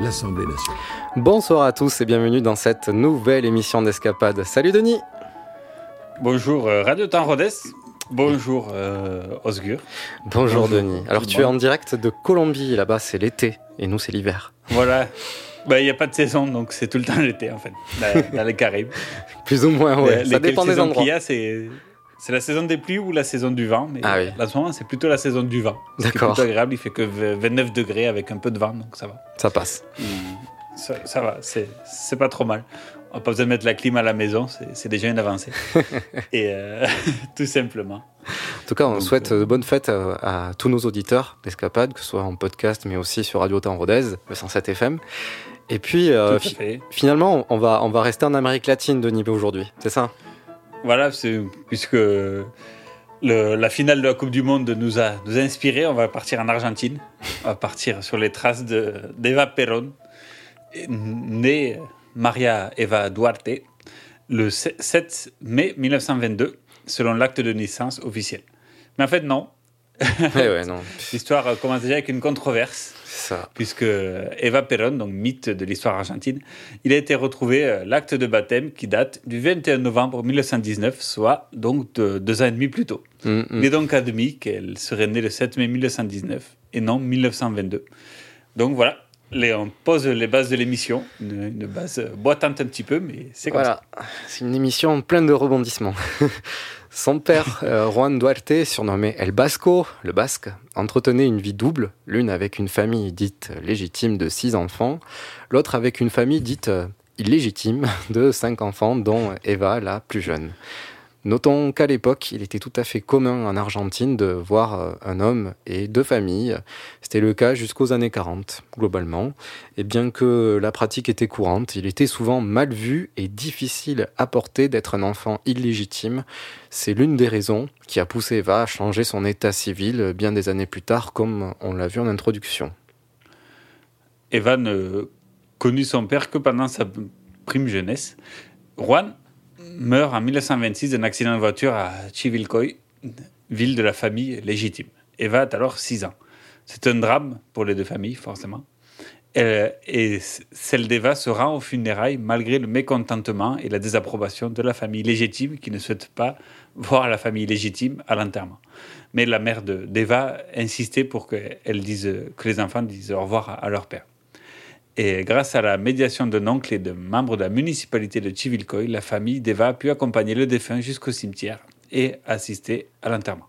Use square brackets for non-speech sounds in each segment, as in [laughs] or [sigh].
l'Assemblée nationale. Bonsoir à tous et bienvenue dans cette nouvelle émission d'Escapade. Salut Denis Bonjour euh, Radio Temps Rhodes. Bonjour euh, Osgur. Bonjour, Bonjour. Denis. Alors tu es en direct de Colombie, là-bas c'est l'été et nous c'est l'hiver. Voilà. Bah, Il n'y a pas de saison, donc c'est tout le temps l'été en fait, dans, dans les Caraïbes. [laughs] Plus ou moins, ouais. Les- Ça les dépend des endroits. qu'il y a, c'est c'est la saison des pluies ou la saison du vent. Mais Ah oui. là, en ce moment, c'est plutôt la saison du vent. D'accord. plutôt agréable. Il fait que v- 29 degrés avec un peu de vent, donc ça va. Ça passe. Ça, ça va, c'est c'est pas trop mal. On n'a pas besoin de mettre la clim à la maison, c'est c'est déjà une avancée. [laughs] Et euh, [laughs] tout simplement. En tout cas, on Donc, souhaite de bonnes fêtes euh, à tous nos auditeurs d'Escapade, que ce soit en podcast mais aussi sur Radio Temps Rodez, le 107 FM. Et puis euh, fi- finalement, on va, on va rester en Amérique latine, Denis, aujourd'hui. C'est ça? Voilà, puisque la finale de la Coupe du Monde nous a, nous a inspiré, on va partir en Argentine. On va partir sur les traces de- d'Eva Perón, née Maria Eva Duarte le 7 mai 1922, selon l'acte de naissance officiel. Mais en fait, non. [laughs] Ouais, non. L'histoire commence déjà avec une controverse ça. puisque Eva Perón, donc mythe de l'histoire argentine, il a été retrouvé euh, l'acte de baptême qui date du 21 novembre 1919, soit donc de deux ans et demi plus tôt. Mm, mm. Il est donc admis qu'elle serait née le 7 mai 1919 et non 1922. Donc voilà, les- on pose les bases de l'émission, une, une base euh, boitante un petit peu, mais c'est comme Voilà, c'est une émission pleine de rebondissements. [laughs] Son père, euh, Juan Duarte, surnommé El Basco, le Basque, entretenait une vie double, l'une avec une famille dite légitime de six enfants, l'autre avec une famille dite euh, illégitime de cinq enfants, dont Eva, la plus jeune. Notons qu'à l'époque, il était tout à fait commun en Argentine de voir euh, un homme et deux familles. C'était le cas jusqu'aux années 40, globalement. Et bien que la pratique était courante, il était souvent mal vu et difficile à porter d'être un enfant illégitime. C'est l'une des raisons qui a poussé Eva à changer son état civil bien des années plus tard, comme on l'a vu en introduction. Eva ne connut son père que pendant sa prime jeunesse. Juan meurt en 1926 d'un accident de voiture à Chivilcoy, ville de la famille légitime. Eva a alors 6 ans. C'est un drame pour les deux familles, forcément. Euh, et celle d'Eva se rend aux funérailles malgré le mécontentement et la désapprobation de la famille légitime qui ne souhaite pas voir la famille légitime à l'enterrement. Mais la mère de- d'Eva insistait pour que, dise, que les enfants disent au revoir à leur père. Et grâce à la médiation d'un oncle et de membres de la municipalité de Chivilcoy, la famille d'Eva a pu accompagner le défunt jusqu'au cimetière et assister à l'enterrement.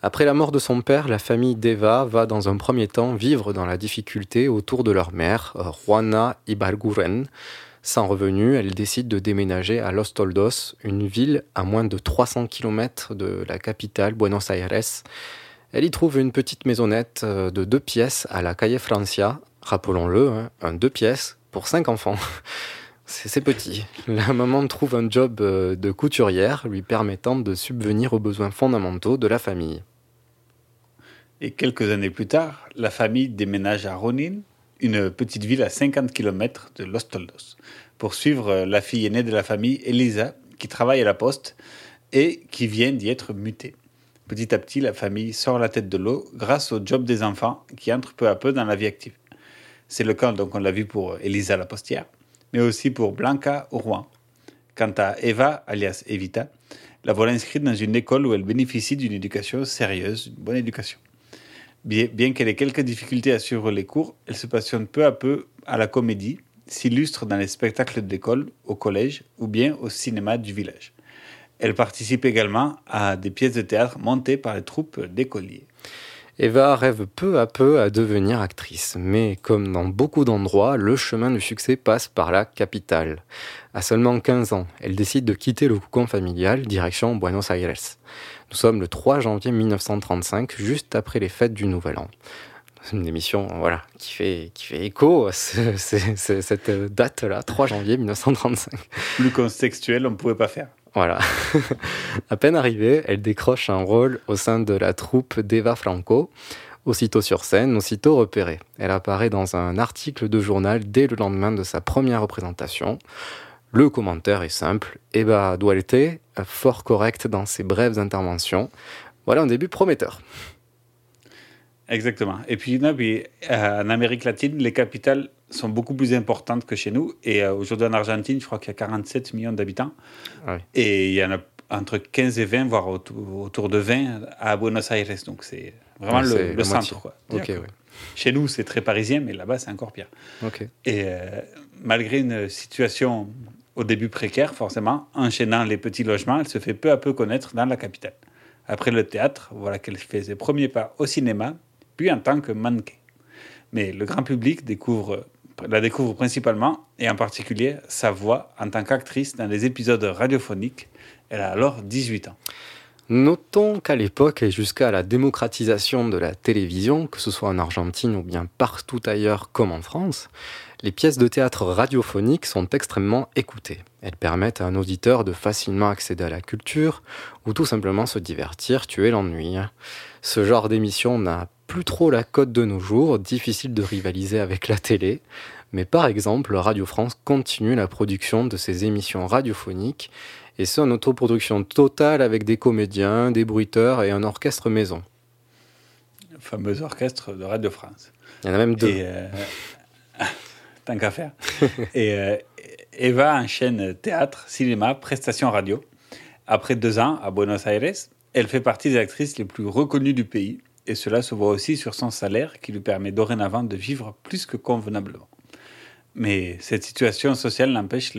Après la mort de son père, la famille d'Eva va dans un premier temps vivre dans la difficulté autour de leur mère, euh, Juana Ibarguren. Sans revenu, elle décide de déménager à Los Toldos, une ville à moins de 300 km de la capitale, Buenos Aires. Elle y trouve une petite maisonnette euh, de deux pièces à la Calle Francia, rappelons-le, hein, un deux pièces pour cinq enfants. [laughs] C'est petit. La maman trouve un job euh, de couturière lui permettant de subvenir aux besoins fondamentaux de la famille. Et quelques années plus tard, la famille déménage à Ronin, une petite ville à 50 km de Los Toldos, pour suivre la fille aînée de la famille, Elisa, qui travaille à la poste et qui vient d'y être mutée. Petit à petit, la famille sort la tête de l'eau grâce au job des enfants qui entrent peu à peu dans la vie active. C'est le cas, donc on l'a vu pour Elisa la postière, mais aussi pour Blanca Rouen. Quant à Eva, alias Evita, la voilà inscrite dans une école où elle bénéficie d'une éducation sérieuse, une bonne éducation. Bien qu'elle ait quelques difficultés à suivre les cours, elle se passionne peu à peu à la comédie, s'illustre dans les spectacles d'école, au collège ou bien au cinéma du village. Elle participe également à des pièces de théâtre montées par les troupes d'écoliers. Eva rêve peu à peu à devenir actrice, mais comme dans beaucoup d'endroits, le chemin du succès passe par la capitale. À seulement 15 ans, elle décide de quitter le cocon familial, direction Buenos Aires. Nous sommes le 3 janvier 1935, juste après les fêtes du Nouvel An. Une émission voilà, qui, fait, qui fait écho à ce- [laughs] ce- ce- cette date-là, 3 janvier 1935. Plus contextuel, on ne pouvait pas faire. Voilà. [laughs] à peine arrivée, elle décroche un rôle au sein de la troupe d'Eva Franco. Aussitôt sur scène, aussitôt repérée. Elle apparaît dans un article de journal dès le lendemain de sa première représentation. Le commentaire est simple. Eva Duarte, fort correcte dans ses brèves interventions. Voilà un début prometteur. Exactement. Et puis, euh, en Amérique latine, les capitales sont beaucoup plus importantes que chez nous. Et euh, aujourd'hui en Argentine, je crois qu'il y a 47 millions d'habitants. Ah oui. Et il y en a entre 15 et 20, voire autour, de 20 à Buenos Aires. Donc c'est vraiment Ouais, le, centre. Quoi. Ouais. Chez nous, c'est très parisien, mais là-bas, c'est encore pire. Ok. Et euh, malgré une situation au début précaire, forcément, enchaînant les petits logements, elle se fait peu à peu connaître dans la capitale. Après le théâtre, voilà qu'elle fait ses premiers pas au cinéma, puis en tant que mannequin. Mais le grand public découvre, la découvre principalement, et en particulier sa voix en tant qu'actrice dans les épisodes radiophoniques. Elle a alors 18 ans. Notons qu'à l'époque et jusqu'à la démocratisation de la télévision, que ce soit en Argentine ou bien partout ailleurs comme en France, les pièces de théâtre radiophoniques sont extrêmement écoutées. Elles permettent à un auditeur de facilement accéder à la culture ou tout simplement se divertir, tuer l'ennui. Ce genre d'émission n'a plus trop la cote de nos jours, difficile de rivaliser avec la télé, mais par exemple, Radio France continue la production de ses émissions radiophoniques et ce en autoproduction totale avec des comédiens, des bruiteurs et un orchestre maison. Le fameux orchestre de Radio France. Il y en a même deux. Et, euh, [laughs] tant qu'à faire. et euh, Eva enchaîne théâtre, cinéma, prestations radio. Après deux ans à Buenos Aires, elle fait partie des actrices les plus reconnues du pays. Et cela se voit aussi sur son salaire qui lui permet dorénavant de vivre plus que convenablement. Mais cette situation sociale n'empêche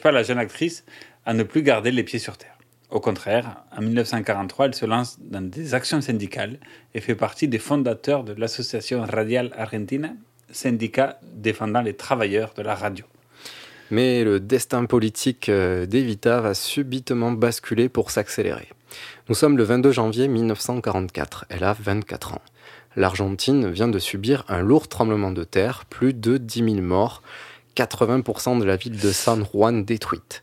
pas la jeune actrice à ne plus garder les pieds sur terre. Au contraire, en 1943, elle se lance dans des actions syndicales et fait partie des fondateurs de l'Association Radial Argentina, syndicat défendant les travailleurs de la radio. Mais le destin politique euh, d'Evita va subitement basculer pour s'accélérer. Nous sommes le 22 janvier 1944. Elle a 24 ans. L'Argentine vient de subir un lourd tremblement de terre, plus de 10 000 morts, 80% de la ville de San Juan détruite.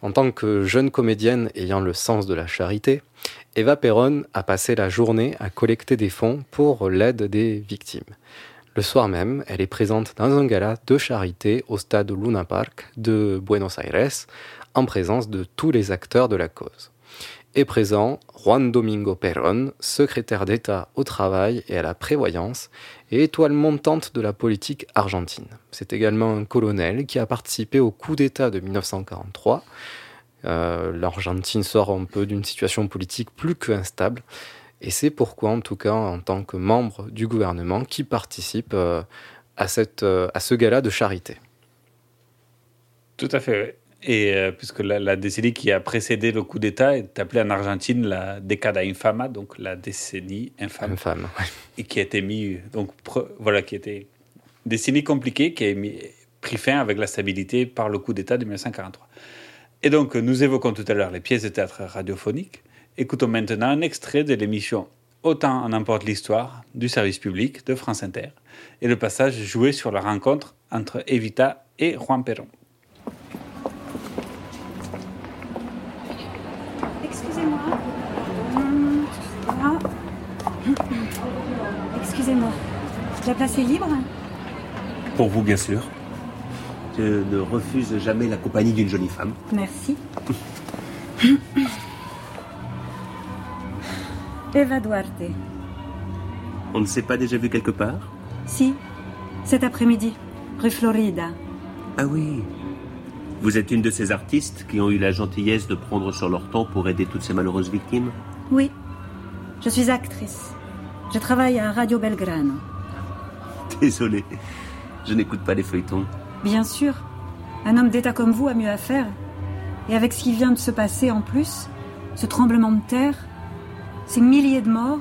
En tant que jeune comédienne ayant le sens de la charité, Eva Perón a passé la journée à collecter des fonds pour l'aide des victimes. Le soir même, elle est présente dans un gala de charité au stade Luna Park de Buenos Aires, en présence de tous les acteurs de la cause. Est présent Juan Domingo Perón, secrétaire d'État au travail et à la prévoyance, et étoile montante de la politique argentine. C'est également un colonel qui a participé au coup d'État de 1943. Euh, L'Argentine sort un peu d'une situation politique plus que instable, et c'est pourquoi, en tout cas, en tant que membre du gouvernement, qui participe euh, à, cette, euh, à ce gala de charité. Tout à fait, oui. Et euh, puisque la, la décennie qui a précédé le coup d'État est appelée en Argentine la década infama, donc la décennie infâme. Infâme, ouais. Et qui a été mis, donc pre- voilà, qui était décennie compliquée, qui a mis- pris fin avec la stabilité par le coup d'État de 1943. Et donc, nous évoquons tout à l'heure les pièces de théâtre radiophoniques. Écoutons maintenant un extrait de l'émission Autant en emporte l'histoire du service public de France Inter et le passage joué sur la rencontre entre Evita et Juan Perón. Excusez-moi. Hum, ah. Excusez-moi. La place est libre? Pour vous, bien sûr. Je ne refuse jamais la compagnie d'une jolie femme. Merci. [laughs] Eva Duarte. On ne s'est pas déjà vu quelque part? Si, cet après-midi, rue Florida. Ah oui. Vous êtes une de ces artistes qui ont eu la gentillesse de prendre sur leur temps pour aider toutes ces malheureuses victimes? Oui, je suis actrice. Je travaille à Radio Belgrano. Désolé. Je n'écoute pas les feuilletons. Bien sûr. Un homme d'État comme vous a mieux à faire. Et avec ce qui vient de se passer en plus, ce tremblement de terre, ces milliers de morts,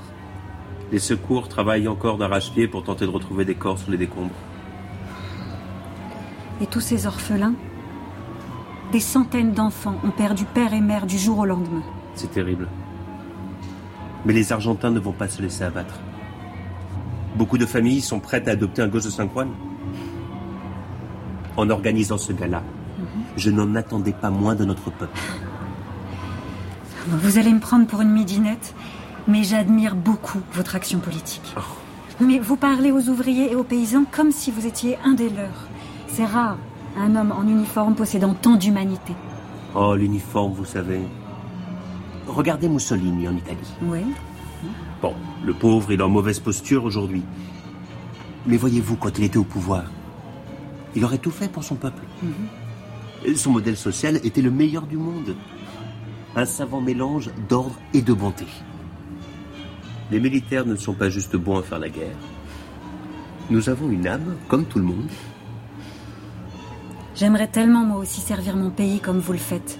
Les secours travaillent encore d'arrache-pied pour tenter de retrouver des corps sous les décombres. et tous ces orphelins, des centaines d'enfants ont perdu père et mère du jour au lendemain. C'est terrible. Mais les Argentins ne vont pas se laisser abattre. Beaucoup de familles sont prêtes à adopter un gosse de San Juan. En organisant ce gala, je n'en attendais pas moins de notre peuple. Vous allez me prendre pour une midinette, mais j'admire beaucoup votre action politique. Mais vous parlez aux ouvriers et aux paysans comme si vous étiez un des leurs. C'est rare, un homme en uniforme possédant tant d'humanité. Oh, l'uniforme, vous savez. Regardez Mussolini en Italie. Oui. Bon, le pauvre est en mauvaise posture aujourd'hui. Mais voyez-vous, quand il était au pouvoir, il aurait tout fait pour son peuple. Et Son modèle social était le meilleur du monde. Un savant mélange d'ordre et de bonté. Les militaires ne sont pas juste bons à faire la guerre. Nous avons une âme, comme tout le monde. J'aimerais tellement moi aussi servir mon pays comme vous le faites.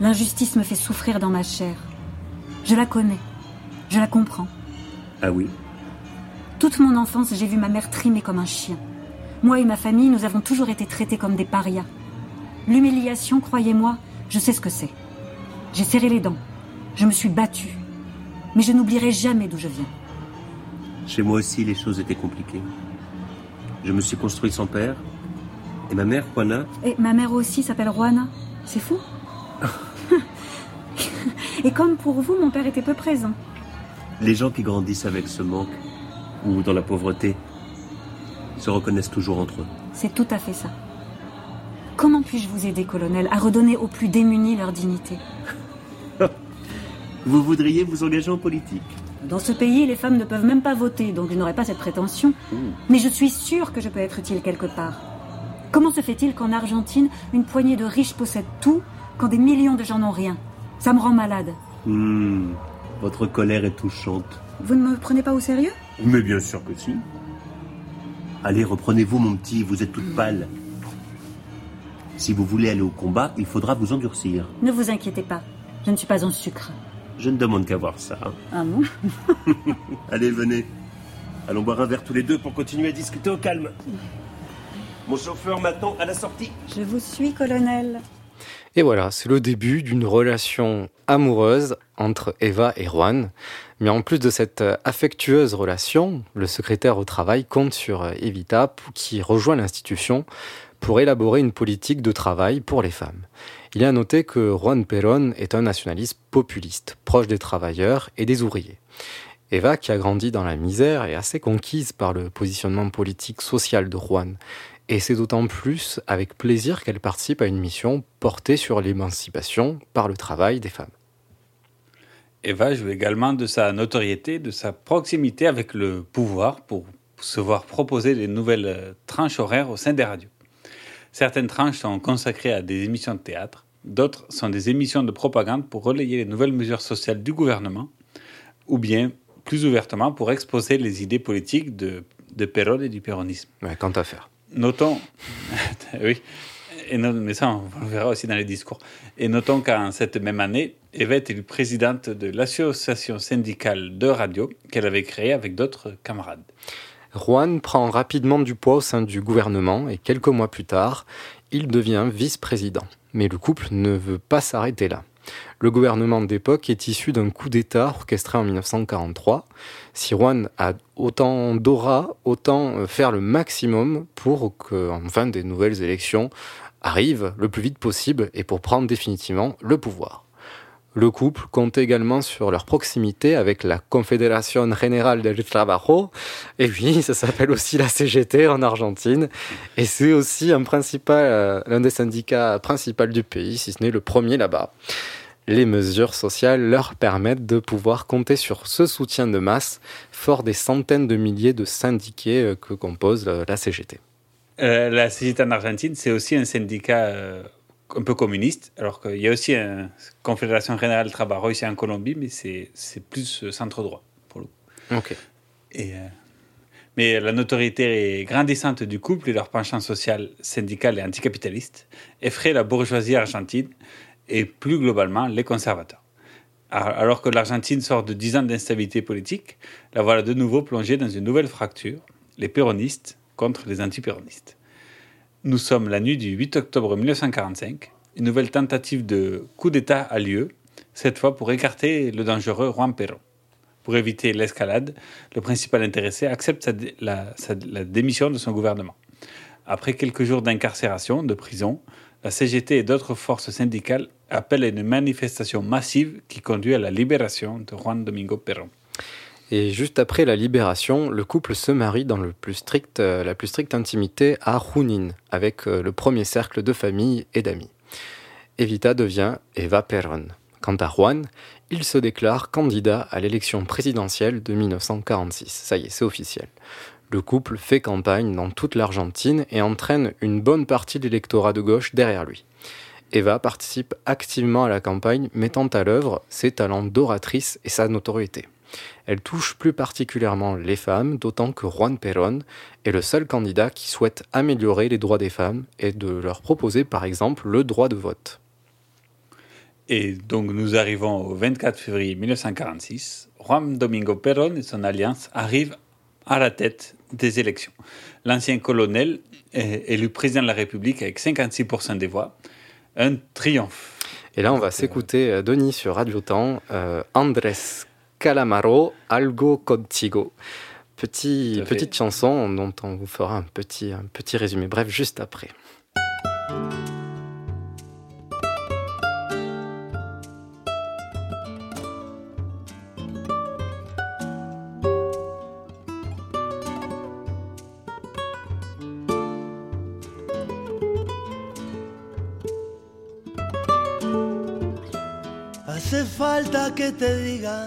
L'injustice me fait souffrir dans ma chair. Je la connais. Je la comprends. Ah oui Toute mon enfance, j'ai vu ma mère trimée comme un chien. Moi et ma famille, nous avons toujours été traités comme des parias. L'humiliation, croyez-moi, je sais ce que c'est. J'ai serré les dents. Je me suis battue. Mais je n'oublierai jamais d'où je viens. Chez moi aussi, les choses étaient compliquées. Je me suis construit sans père. Et ma mère, Juana, Et ma mère aussi s'appelle Juana. C'est fou. [laughs] et comme pour vous, mon père était peu présent. les gens qui grandissent avec ce manque, ou dans la pauvreté, se reconnaissent toujours entre eux. C'est tout à fait ça. Comment puis-je vous aider, colonel, à redonner aux plus démunis leur dignité? Vous voudriez vous engager en politique Dans ce pays, les femmes ne peuvent même pas voter, donc je n'aurai pas cette prétention. Mais je suis sûre que je peux être utile quelque part. Comment se fait-il qu'en Argentine, une poignée de riches possède tout, quand des millions de gens n'ont rien? Ça me rend malade. Hmm, Votre colère est touchante. Vous ne me prenez pas au sérieux? Mais bien sûr que si. Allez, reprenez-vous, mon petit, vous êtes toute pâle. Si vous voulez aller au combat, il faudra vous endurcir. Ne vous inquiétez pas, je ne suis pas en sucre. Je ne demande qu'à voir ça. hein. Ah bon [laughs] Allez, venez. Allons boire un verre tous les deux pour continuer à discuter au calme. Mon chauffeur m'attend à la sortie. Je vous suis, colonel. Et voilà, c'est le début d'une relation amoureuse entre Eva et Juan. Mais en plus de cette euh, affectueuse relation, le secrétaire au travail compte sur euh, Evita qui rejoint l'institution pour élaborer une politique de travail pour les femmes. Il est à noter que Juan Perón est un nationaliste populiste, proche des travailleurs et des ouvriers. Eva, qui a grandi dans la misère, est assez conquise par le positionnement politique social de Juan. Et c'est d'autant plus avec plaisir qu'elle participe à une mission portée sur l'émancipation par le travail des femmes. Eva joue également de sa notoriété, de sa proximité avec le pouvoir pour se voir proposer des nouvelles tranches horaires au sein des radios. Certaines tranches sont consacrées à des émissions de théâtre, d'autres sont des émissions de propagande pour relayer les nouvelles mesures sociales du gouvernement, ou bien plus ouvertement pour exposer les idées politiques de, de et du péronisme. Ouais, quant à faire. Notons, [laughs] oui, et no- mais ça on le verra aussi dans les discours. Et notons qu'en cette même année, Eva est élue présidente de l'association syndicale de radio qu'elle avait créée avec d'autres camarades. Juan prend rapidement du poids au sein du gouvernement et quelques mois plus tard, il devient vice-président. Mais le couple ne veut pas s'arrêter là. Le gouvernement d'époque est issu d'un coup d'État orchestré en 1943. Si Juan a autant d'aura, autant euh, faire le maximum pour que, enfin, des nouvelles élections arrivent le plus vite possible et pour prendre définitivement le pouvoir. Le couple compte également sur leur proximité avec la Confédération Générale del Trabajo. Et oui, [laughs] ça s'appelle aussi la CGT en Argentine. Et c'est aussi un principal, euh, l'un des syndicats principaux du pays, si ce n'est le premier là-bas. Les mesures sociales leur permettent de pouvoir compter sur ce soutien de masse, fort des centaines de milliers de syndiqués euh, que compose euh, la CGT. Euh, la CGT en Argentine, c'est aussi un syndicat euh, un peu communiste, alors qu'il y a aussi une Confédération Générale Trabajo ici en Colombie, mais c'est plus euh, centre-droit, pour le coup. Ok. Et, euh, Mais la notoriété grandissante du couple et leur penchant social, syndical et anticapitaliste effraient la bourgeoisie argentine et plus globalement les conservateurs. Alors que l'Argentine sort de dix ans d'instabilité politique, la voilà de nouveau plongée dans une nouvelle fracture, les péronistes contre les antipéronistes. Nous sommes la nuit du 8 octobre 1945. Une nouvelle tentative de coup d'État a lieu, cette fois pour écarter le dangereux Juan Perón. Pour éviter l'escalade, le principal intéressé accepte la, la démission de son gouvernement. Après quelques jours d'incarcération, de prison, la CGT et d'autres forces syndicales appellent à une manifestation massive qui conduit à la libération de Juan Domingo Perón. Et juste après la libération, le couple se marie dans euh, la plus stricte intimité à Junín, avec euh, le premier cercle de famille et d'amis. Evita devient Eva Perón. Quant à Juan, il se déclare candidat à l'élection présidentielle de 1946. Ça y est, c'est officiel. Le couple fait campagne dans toute l'Argentine et entraîne une bonne partie de l'électorat de gauche derrière lui. Eva participe activement à la campagne, mettant à l'œuvre ses talents d'oratrice et sa notoriété. Elle touche plus particulièrement les femmes, d'autant que Juan Perón est le seul candidat qui souhaite améliorer les droits des femmes et de leur proposer par exemple le droit de vote. Et donc nous arrivons au 24 février 1946. Juan Domingo Perón et son alliance arrivent à la tête des élections. L'ancien colonel est élu président de la République avec 56% des voix. Un triomphe. Et là, on va s'écouter, euh, Denis, sur Radio Temps, euh, Andrés Calamaro, Algo Contigo. Petit, petite chanson dont on vous fera un petit, un petit résumé bref juste après. Hace falta que te diga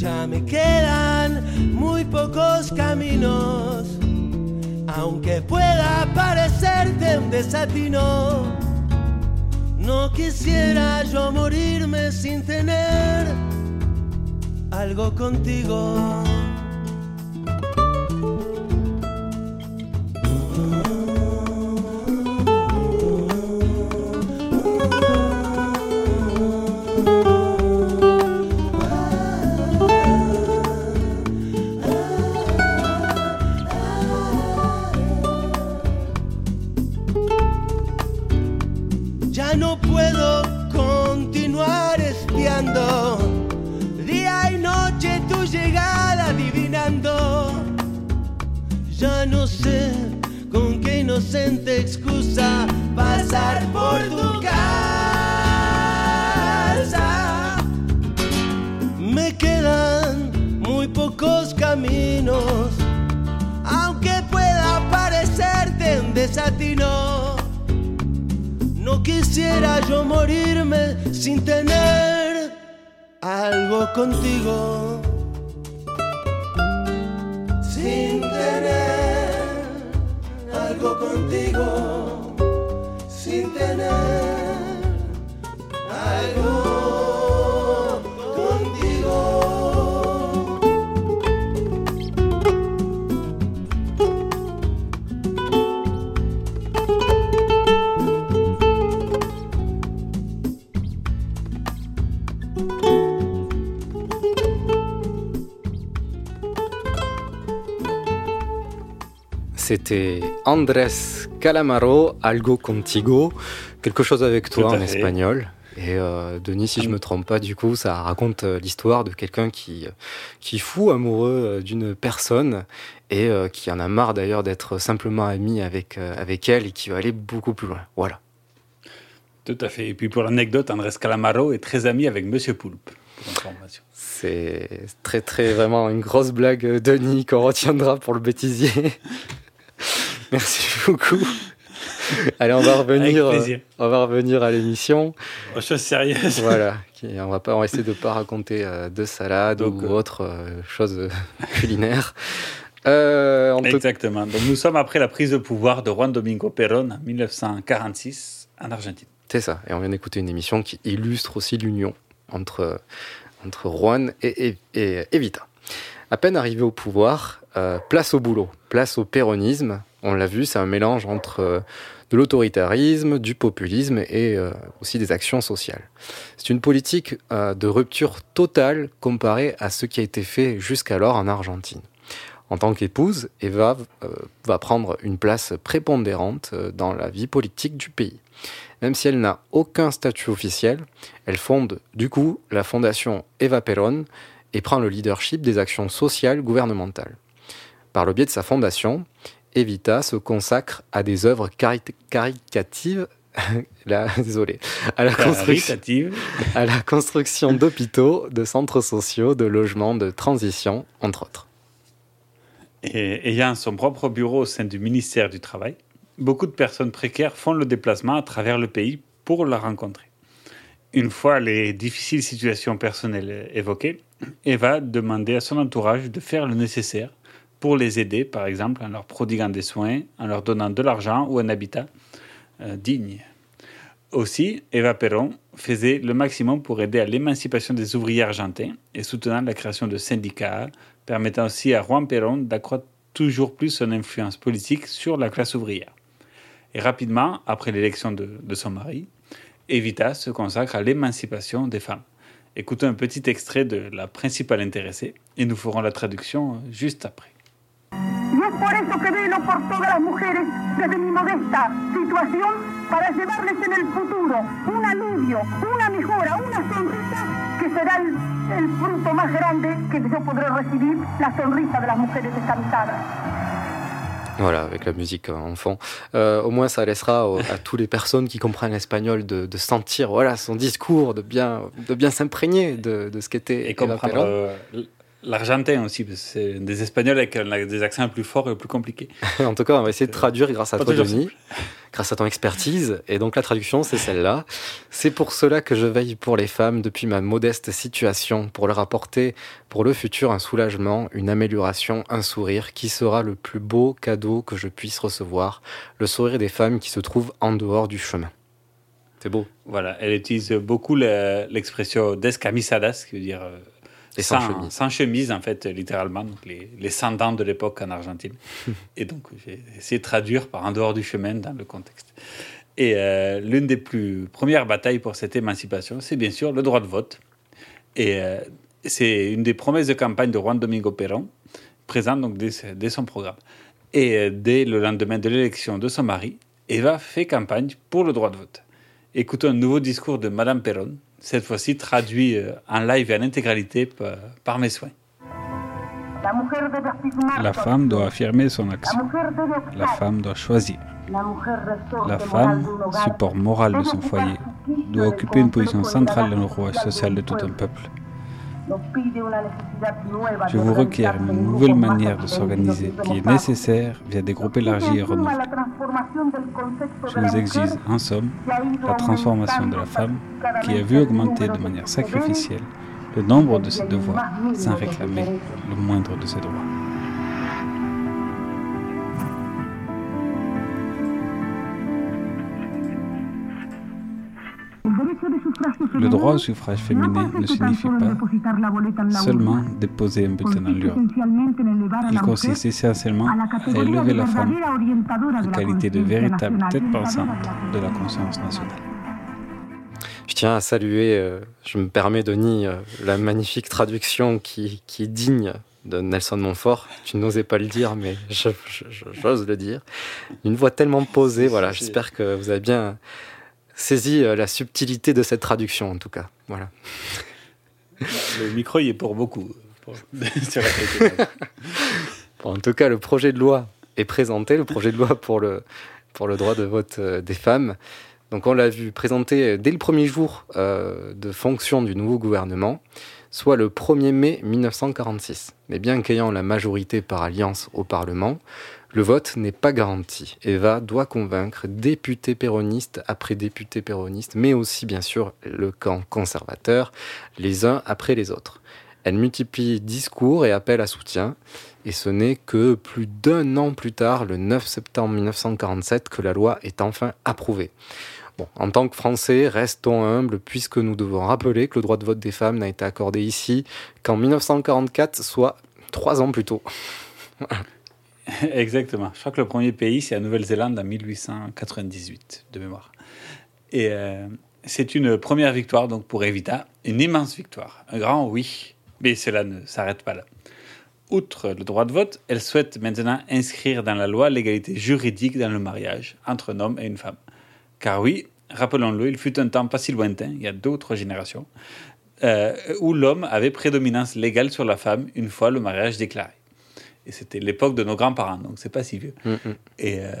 Ya me quedan muy pocos caminos, aunque pueda parecerte un desatino. No quisiera yo morirme sin tener algo contigo. Ya no puedo continuar espiando día y noche tu llegada adivinando. Ya no sé con qué inocente excusa pasar por tu casa. Me quedan muy pocos caminos, aunque pueda parecerte un desatino Quisiera yo morirme sin tener algo contigo. Sin tener contigo sin tener C'était Andrés Calamaro, algo contigo, quelque chose avec toi en espagnol. Et euh, Denis, si je me trompe pas, du coup, ça raconte euh, l'histoire de quelqu'un qui qui fou amoureux d'une personne et qui en a marre d'ailleurs d'être simplement ami avec avec elle et qui va aller beaucoup plus loin. Voilà. Tout à fait. Et puis pour l'anecdote, Andrés Calamaro est très ami avec Monsieur Poulpe. C'est très très vraiment une grosse blague, Denis, qu'on retiendra pour le bêtisier. [laughs] [laughs] Merci beaucoup. Allez, on va revenir, euh, on va revenir à l'émission. Aux choses sérieuses. Voilà. On va pas, on va essayer de pas raconter euh, de salade ou euh, autre chose [laughs] culinaire. Exactement. Donc nous sommes après la prise de pouvoir de Juan Domingo Perón en 1946 en Argentine. C'est ça. Et on vient d'écouter une émission qui illustre aussi l'union entre entre Juan et, et, Evita. À peine arrivé au pouvoir, place au boulot, place au péronisme. On l'a vu, c'est un mélange entre de l'autoritarisme, du populisme et euh, aussi des actions sociales. C'est une politique euh, de rupture totale comparée à ce qui a été fait jusqu'alors en Argentine. En tant qu'épouse, Eva euh, va prendre une place prépondérante dans la vie politique du pays. Même si elle n'a aucun statut officiel, elle fonde du coup la fondation Eva Perón et prend le leadership des actions sociales gouvernementales. Par le biais de sa fondation, Evita se consacre à des œuvres caricatives [laughs] [laughs] désolé, à la, construction, [laughs] à la construction d'hôpitaux, de centres sociaux, de logements, de transition, entre autres. Et ayant son propre bureau au sein du ministère du Travail, beaucoup de personnes précaires font le déplacement à travers le pays pour la rencontrer. Une fois les difficiles situations personnelles évoquées, Eva demandait à son entourage de faire le nécessaire pour les aider, par exemple, en leur prodiguant des soins, en leur donnant de l'argent ou un habitat euh, digne. Aussi, Eva Perón faisait le maximum pour aider à l'émancipation des ouvriers argentins et soutenant la création de syndicats, permettant aussi à Juan Perón d'accroître toujours plus son influence politique sur la classe ouvrière. Et rapidement, après l'élection de, de son mari, Evita se consacre à l'émancipation des femmes. Écoutons un petit extrait de la principale intéressée et nous ferons la traduction euh, juste après. Y es por eso que velo por todas las mujeres desde mi modesta situación para llevarles en el futuro un alivio, una mejora, una sonrisa que será el, el fruto más grande que yo podré recibir, la sonrisa de las mujeres descansadas. Voilà, avec la musique en fond. Euh, au moins, ça laissera au, à toutes les personnes qui comprennent l'espagnol de, de, sentir voilà, son discours, de bien, de bien s'imprégner de, de, ce qu'était Et comprendre euh, L'argentin aussi, c'est des Espagnols avec des accents plus forts et plus compliqués. [laughs] en tout cas, on va essayer de traduire grâce à toi, Denis, [laughs] grâce à ton expertise. Et donc, la traduction, c'est celle-là. C'est pour cela que je veille pour les femmes depuis ma modeste situation, pour leur apporter pour le futur un soulagement, une amélioration, un sourire qui sera le plus beau cadeau que je puisse recevoir, le sourire des femmes qui se trouvent en dehors du chemin. C'est beau. Voilà, elle utilise beaucoup l'expression descamisadas, qui veut dire et sans, chemise. Sans chemise, en fait, littéralement, donc les, les dents de l'époque en Argentine. [laughs] et donc, j'ai essayé de traduire par en dehors du chemin dans le contexte. Et euh, l'une des plus premières batailles pour cette émancipation, c'est bien sûr le droit de vote. Et euh, c'est une des promesses de campagne de Juan Domingo Perón, présente donc dès, son programme. Et euh, dès le lendemain de l'élection de son mari, Eva fait campagne pour le droit de vote. Écoutons un nouveau discours de Madame Perón, cette fois-ci traduit euh, en live et en intégralité par mes soins. La femme doit affirmer son action. La femme doit choisir. La femme, support moral de son foyer, doit occuper une position centrale dans le rouage social de tout un peuple. Je vous requiers une nouvelle manière de s'organiser qui est nécessaire via des groupes élargis et renouvelés. Je vous exige, en somme, la transformation de la femme qui a vu augmenter de manière sacrificielle le nombre de ses devoirs sans réclamer le moindre de ses droits. Le droit au suffrage féminin ne signifie pas seulement déposer un bulletin dans l'urne. Il consiste essentiellement à élever la femme en qualité de véritable tête pensante de la conscience nationale. Je tiens à saluer, euh, je me permets Denis, euh, la magnifique traduction qui, qui est digne de Nelson Montfort. Tu n'osais pas le dire, mais j'ose le dire. Une voix tellement posée, voilà. J'espère que vous avez bien saisi euh, la subtilité de cette traduction, en tout cas. Voilà. [laughs] Le micro, il est pour beaucoup. [laughs] [laughs] en tout cas, le projet de loi est présenté, le projet de loi pour le, pour le droit de vote euh, des femmes. Donc on l'a vu présenté dès le premier jour euh, de fonction du nouveau gouvernement, soit le 1er mai 1946. Mais bien qu'ayant la majorité par alliance au Parlement, le vote n'est pas garanti. Eva doit convaincre députés péronistes après députés péronistes, mais aussi bien sûr le camp conservateur, les uns après les autres. Elle multiplie discours et appels à soutien, et ce n'est que plus d'un an plus tard, le 9 septembre 1947, que la loi est enfin approuvée. Bon, en tant que Français, restons humbles puisque nous devons rappeler que le droit de vote des femmes n'a été accordé ici qu'en 1944, soit trois ans plus tôt. [laughs] [laughs] Exactement. Je crois que le premier pays, c'est la Nouvelle-Zélande en 1898, de mémoire. Et euh, c'est une première victoire donc pour Evita, une immense victoire, un grand oui. Mais cela ne s'arrête pas là. Outre le droit de vote, elle souhaite maintenant inscrire dans la loi l'égalité juridique dans le mariage entre un homme et une femme. Car oui, rappelons-le, il fut un temps pas si lointain, il y a d'autres générations, euh, où l'homme avait prédominance légale sur la femme une fois le mariage déclaré. Et c'était l'époque de nos grands-parents, donc c'est pas si vieux. Mm, mm. Et euh,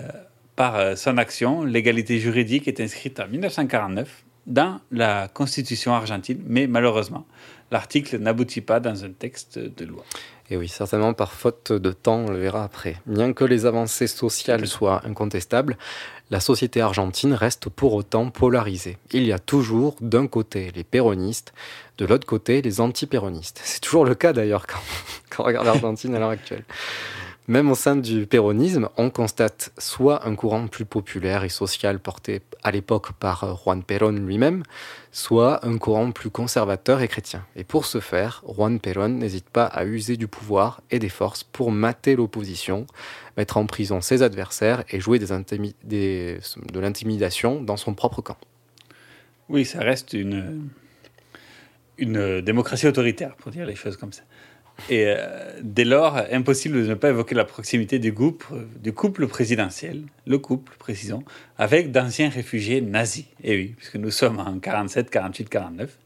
par euh, son action, l'égalité juridique est inscrite en 1949 dans la Constitution argentine, mais malheureusement, l'article n'aboutit pas dans un texte de loi. Et oui, certainement par faute de temps, on le verra après. Bien que les avancées sociales soient incontestables, la société argentine reste pour autant polarisée. Il y a toujours d'un côté les péronistes, de l'autre côté les anti-péronistes. C'est toujours le cas d'ailleurs quand, [laughs] quand on regarde l'Argentine à l'heure actuelle. Même au sein du péronisme, on constate soit un courant plus populaire et social porté à l'époque par Juan Perón lui-même, soit un courant plus conservateur et chrétien. Et pour ce faire, Juan Perón n'hésite pas à user du pouvoir et des forces pour mater l'opposition, mettre en prison ses adversaires et jouer de l'intimidation dans son propre camp. Oui, ça reste une, une démocratie autoritaire, pour dire les choses comme ça. Et euh, dès lors, impossible de ne pas évoquer la proximité du, couple présidentiel, le couple, précisons, avec d'anciens réfugiés nazis. Et oui, puisque nous sommes en 47, 48, 49.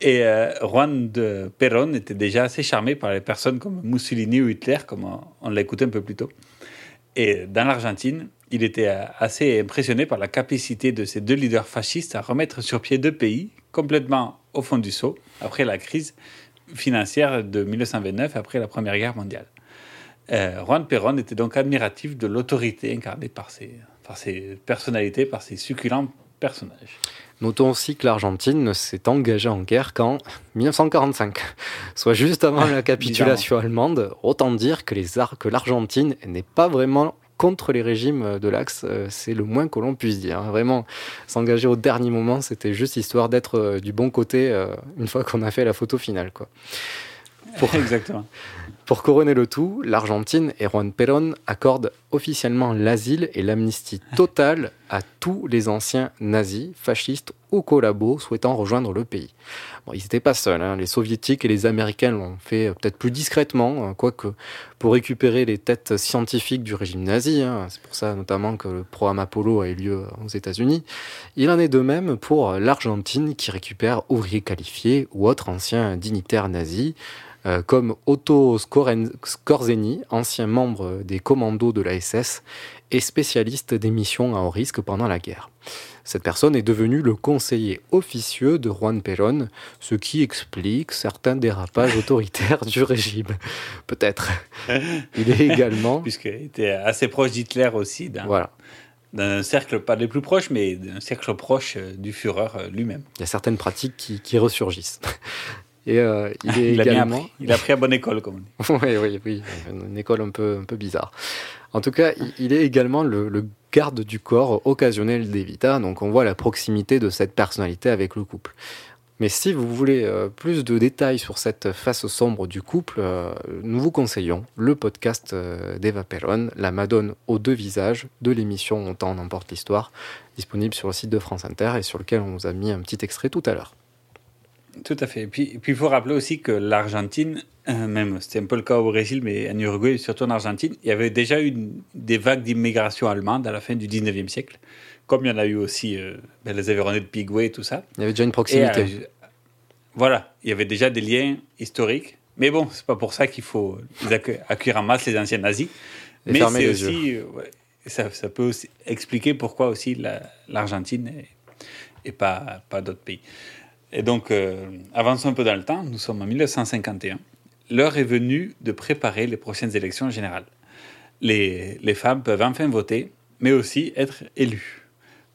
Et euh, Juan de Perón était déjà assez charmé par les personnes comme Mussolini ou Hitler, comme on, l'a écouté un peu plus tôt. Et dans l'Argentine, il était euh, assez impressionné par la capacité de ces deux leaders fascistes à remettre sur pied deux pays complètement au fond du seau après la crise financière de 1929 après la Première Guerre mondiale. Euh, Juan Perón était donc admiratif de l'autorité incarnée par ses, par ses personnalités, par ses succulents personnages. Notons aussi que l'Argentine s'est engagée en guerre qu'en 1945, soit juste avant la [laughs] capitulation allemande. Autant dire que, les que l'Argentine n'est pas vraiment contre les régimes de l'Axe, euh, c'est le moins que l'on puisse dire. Vraiment, s'engager au dernier moment, c'était juste histoire d'être euh, du bon côté euh, une fois qu'on a fait la photo finale. Quoi. [laughs] Exactement. Pour couronner le tout, l'Argentine et Juan Perón accordent officiellement l'asile et l'amnistie totale à tous les anciens nazis, fascistes ou collabos souhaitant rejoindre le pays. Bon, ils n'étaient pas seuls, hein. les soviétiques et les américains l'ont fait peut-être plus discrètement, hein, quoique pour récupérer les têtes scientifiques du régime nazi, hein. c'est pour ça notamment que le programme Apollo a eu lieu aux États-Unis. Il en est de même pour l'Argentine qui récupère ouvriers qualifiés ou autres anciens dignitaires nazis. Euh, comme Otto Skorzeny, ancien membre des commandos de la SS et spécialiste des missions à haut risque pendant la guerre. Cette personne est devenue le conseiller officieux de Juan Perón, ce qui explique certains dérapages [laughs] autoritaires du régime. Peut-être. [laughs] Il est également. Puisqu'il était assez proche d'Hitler aussi. Voilà d'un cercle pas des plus proches, mais d'un cercle proche euh, du Führer euh, lui-même. Il y a certaines pratiques qui, qui ressurgissent. Et euh, il [laughs] est il également. A il a pris à bonne école, comme on dit. [laughs] oui, oui, oui. Une école un peu, un peu bizarre. En tout cas, il est également le, garde du corps occasionnel d'Evita. Donc on voit la proximité de cette personnalité avec le couple. Mais si vous voulez euh, plus de détails sur cette face sombre du couple, euh, nous vous conseillons le podcast d'Eva Perron, La Madone aux deux visages, de l'émission On temps emporte l'histoire, disponible sur le site de France Inter et sur lequel on vous a mis un petit extrait tout à l'heure. Tout à fait. Et puis, il faut rappeler aussi que l'Argentine euh, même c'était un peu le cas au Brésil, mais en Uruguay surtout en Argentine, il y avait déjà eu des vagues d'immigration allemande à la fin du 19e siècle, comme il y en a eu aussi euh, ben, les Aveyronais de Pigoué et tout ça. Il y avait déjà une proximité. Et, euh, voilà, il y avait déjà des liens historiques. Mais bon, c'est pas pour ça qu'il faut accueillir en masse les anciens nazis. Et mais c'est aussi, euh, ouais, ça, ça peut aussi expliquer pourquoi aussi la- l'Argentine et, et pas, pas d'autres pays. Et donc, euh, avançons un peu dans le temps, nous sommes en 1951. L'heure est venue de préparer les prochaines élections générales. Les, femmes peuvent enfin voter, mais aussi être élues.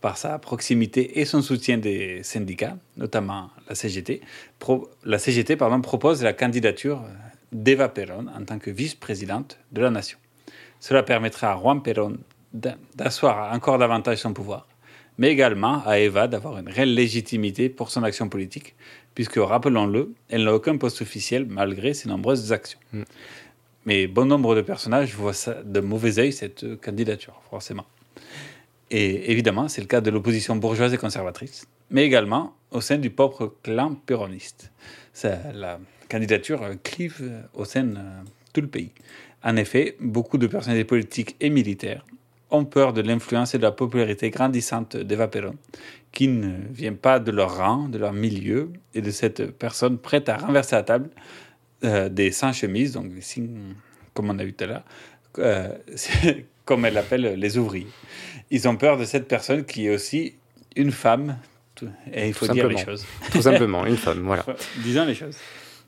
Par sa proximité et son soutien des syndicats, notamment la CGT, la CGT pardon, propose la candidature d'Eva Perón en tant que vice-présidente de la nation. Cela permettra à Juan Perón d'a- d'asseoir encore davantage son pouvoir, mais également à Eva d'avoir une réelle légitimité pour son action politique, puisque, rappelons-le, elle n'a aucun poste officiel malgré ses nombreuses actions. Mais bon nombre de personnages voient ça de mauvais œil, cette euh, candidature, forcément. Et évidemment, c'est le cas de l'opposition bourgeoise et conservatrice, mais également au sein du propre clan péroniste. La candidature euh, clive euh, au sein de tout le pays. En effet, beaucoup de personnalités politiques et militaires ont peur de l'influence et de la popularité grandissante d'Eva Perón, qui ne vient pas de leur rang, de leur milieu, et de cette personne prête à renverser la table euh, des sans-chemises, donc des signes, comme on a vu tout à l'heure, euh, [laughs] comme elle appelle les ouvriers. Ils ont peur de cette personne qui est aussi une femme, et il Tout faut dire les choses. Tout simplement, une femme, voilà. [laughs] Disons les choses.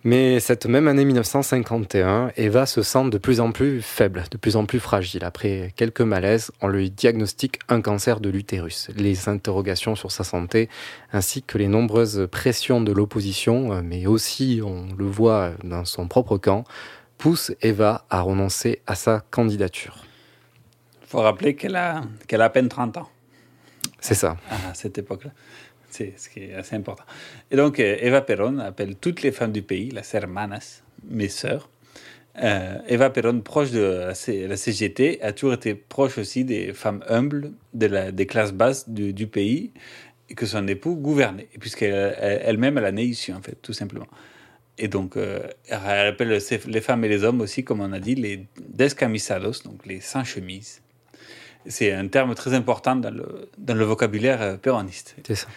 Mais cette même année 1951, Eva se sent de plus en plus faible, de plus en plus fragile. Après quelques malaises, on lui diagnostique un cancer de l'utérus. Les interrogations sur sa santé, ainsi que les nombreuses pressions de l'opposition, euh, mais aussi, on le voit dans son propre camp, poussent Eva à renoncer à sa candidature. Il faut rappeler qu'elle a, qu'elle a à peine 30 ans C'est ça. à cette époque-là. C'est ce qui est assez important. Et donc, euh, Eva Perón appelle toutes les femmes du pays, las hermanas, mes sœurs. Euh, Eva Perón, proche de la, CGT, a toujours été proche aussi des femmes humbles, de la, des classes basses du, pays, que son époux gouvernait. Et puisqu'elle elle- elle a né ici, en fait, tout simplement. Et donc, euh, elle appelle les femmes et les hommes aussi, comme on a dit, les descamisados, donc les sans-chemise. C'est un terme très important dans le, dans le vocabulaire péroniste. C'est ça.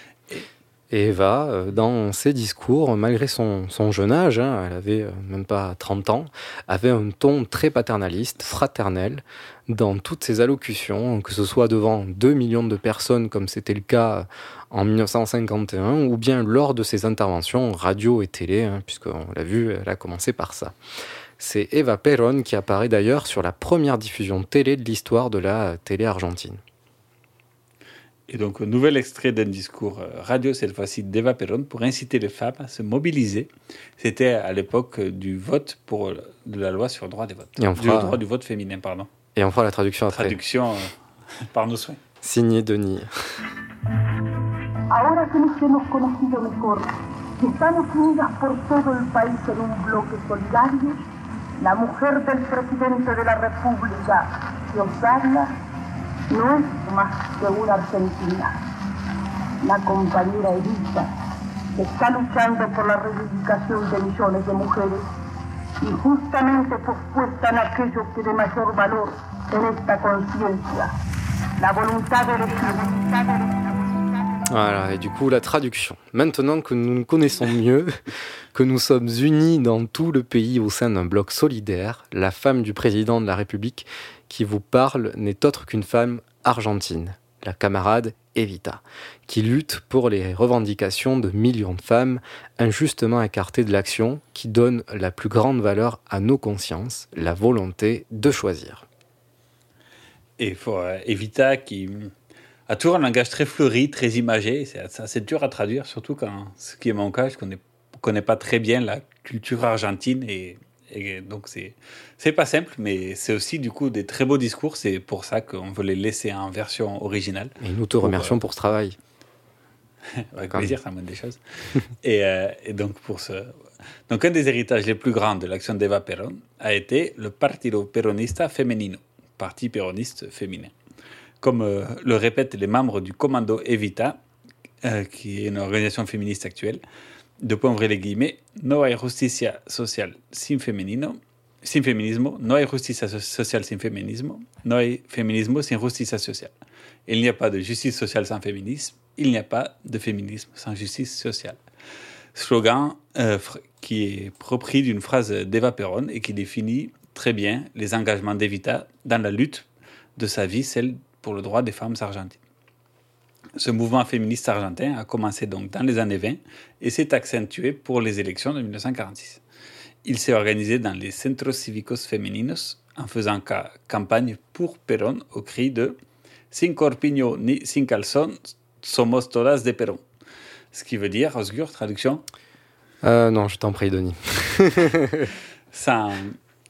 Et Eva, euh, dans ses discours, malgré son, jeune âge, hein, elle avait euh, même pas 30 ans, avait un ton très paternaliste, fraternel, dans toutes ses allocutions, que ce soit devant 2 millions de personnes comme c'était le cas en 1951, ou bien lors de ses interventions radio et télé, hein, puisqu'on l'a vu, elle a commencé par ça. C'est Eva Perón qui apparaît d'ailleurs sur la première diffusion télé de l'histoire de la télé argentine. Et donc, un nouvel extrait d'un discours euh, radio, cette fois-ci d'Eva Perón, pour inciter les femmes à se mobiliser. C'était à l'époque euh, du vote pour euh, de la loi sur le droit des votes. Et on Du fera- droit du vote féminin, pardon. Et on fera la traduction après. Traduction euh, [laughs] par nos soins. Signé Denis. Ahora que nos hemos conocido mejor, que estamos unidas por todo el país en un bloque solidario, la mujer del presidente de la República que os habla no? Es más que una argentina. La compañera Evita que está luchando por la reivindicación de millones de mujeres y justamente pospuesta en aquello que de mayor valor en esta conciencia, la voluntad de elegir. Voilà, et du coup, la traduction. Maintenant que nous nous connaissons mieux, [laughs] que nous sommes unis dans tout le pays au sein d'un bloc solidaire, la femme du président de la République qui vous parle n'est autre qu'une femme argentine, la camarade Evita, qui lutte pour les revendications de millions de femmes injustement écartées de l'action, qui donne la plus grande valeur à nos consciences, la volonté de choisir. Et euh, Evita qui a toujours un langage très fleuri, très imagé. C'est assez dur à traduire, surtout quand, ce qui est mon cas, je ne connais pas très bien la culture argentine. Et, et donc, c'est c'est pas simple, mais c'est aussi du coup des très beaux discours. C'est pour ça qu'on veut les laisser en version originale. Et nous te remercions pour ce travail. [laughs] Avec plaisir, ça montre des choses. [laughs] et, euh, et donc, pour ce... donc, un des héritages les plus grands de l'action d'Eva Perón a été le Partido Peronista Femenino, parti péroniste féminin. Comme euh, le répètent les membres du Commando Evita, euh, qui est une organisation féministe actuelle, de point ouvrir les guillemets, no hay justicia social sin femenino, sin feminismo, no justicia so- sociale sin feminismo, no hay feminismo sin justicia sociale. Il n'y a pas de justice sociale sans féminisme, il n'y a pas de féminisme sans justice sociale. Slogan euh, qui est repris d'une phrase d'Eva Perón et qui définit très bien les engagements d'Evita dans la lutte de sa vie, celle pour le droit des femmes argentines. Ce mouvement féministe argentin a commencé donc dans les années 20 et s'est accentué pour les élections de 1946. Il s'est organisé dans les centros cívicos femeninos en faisant ca- campagne pour Perón au cri de Sin corpiño ni sin calzón, somos todas de Perón. Ce qui veut dire, Osgur, traduction? Euh, non, je t'en prie, Denis. [laughs] sans,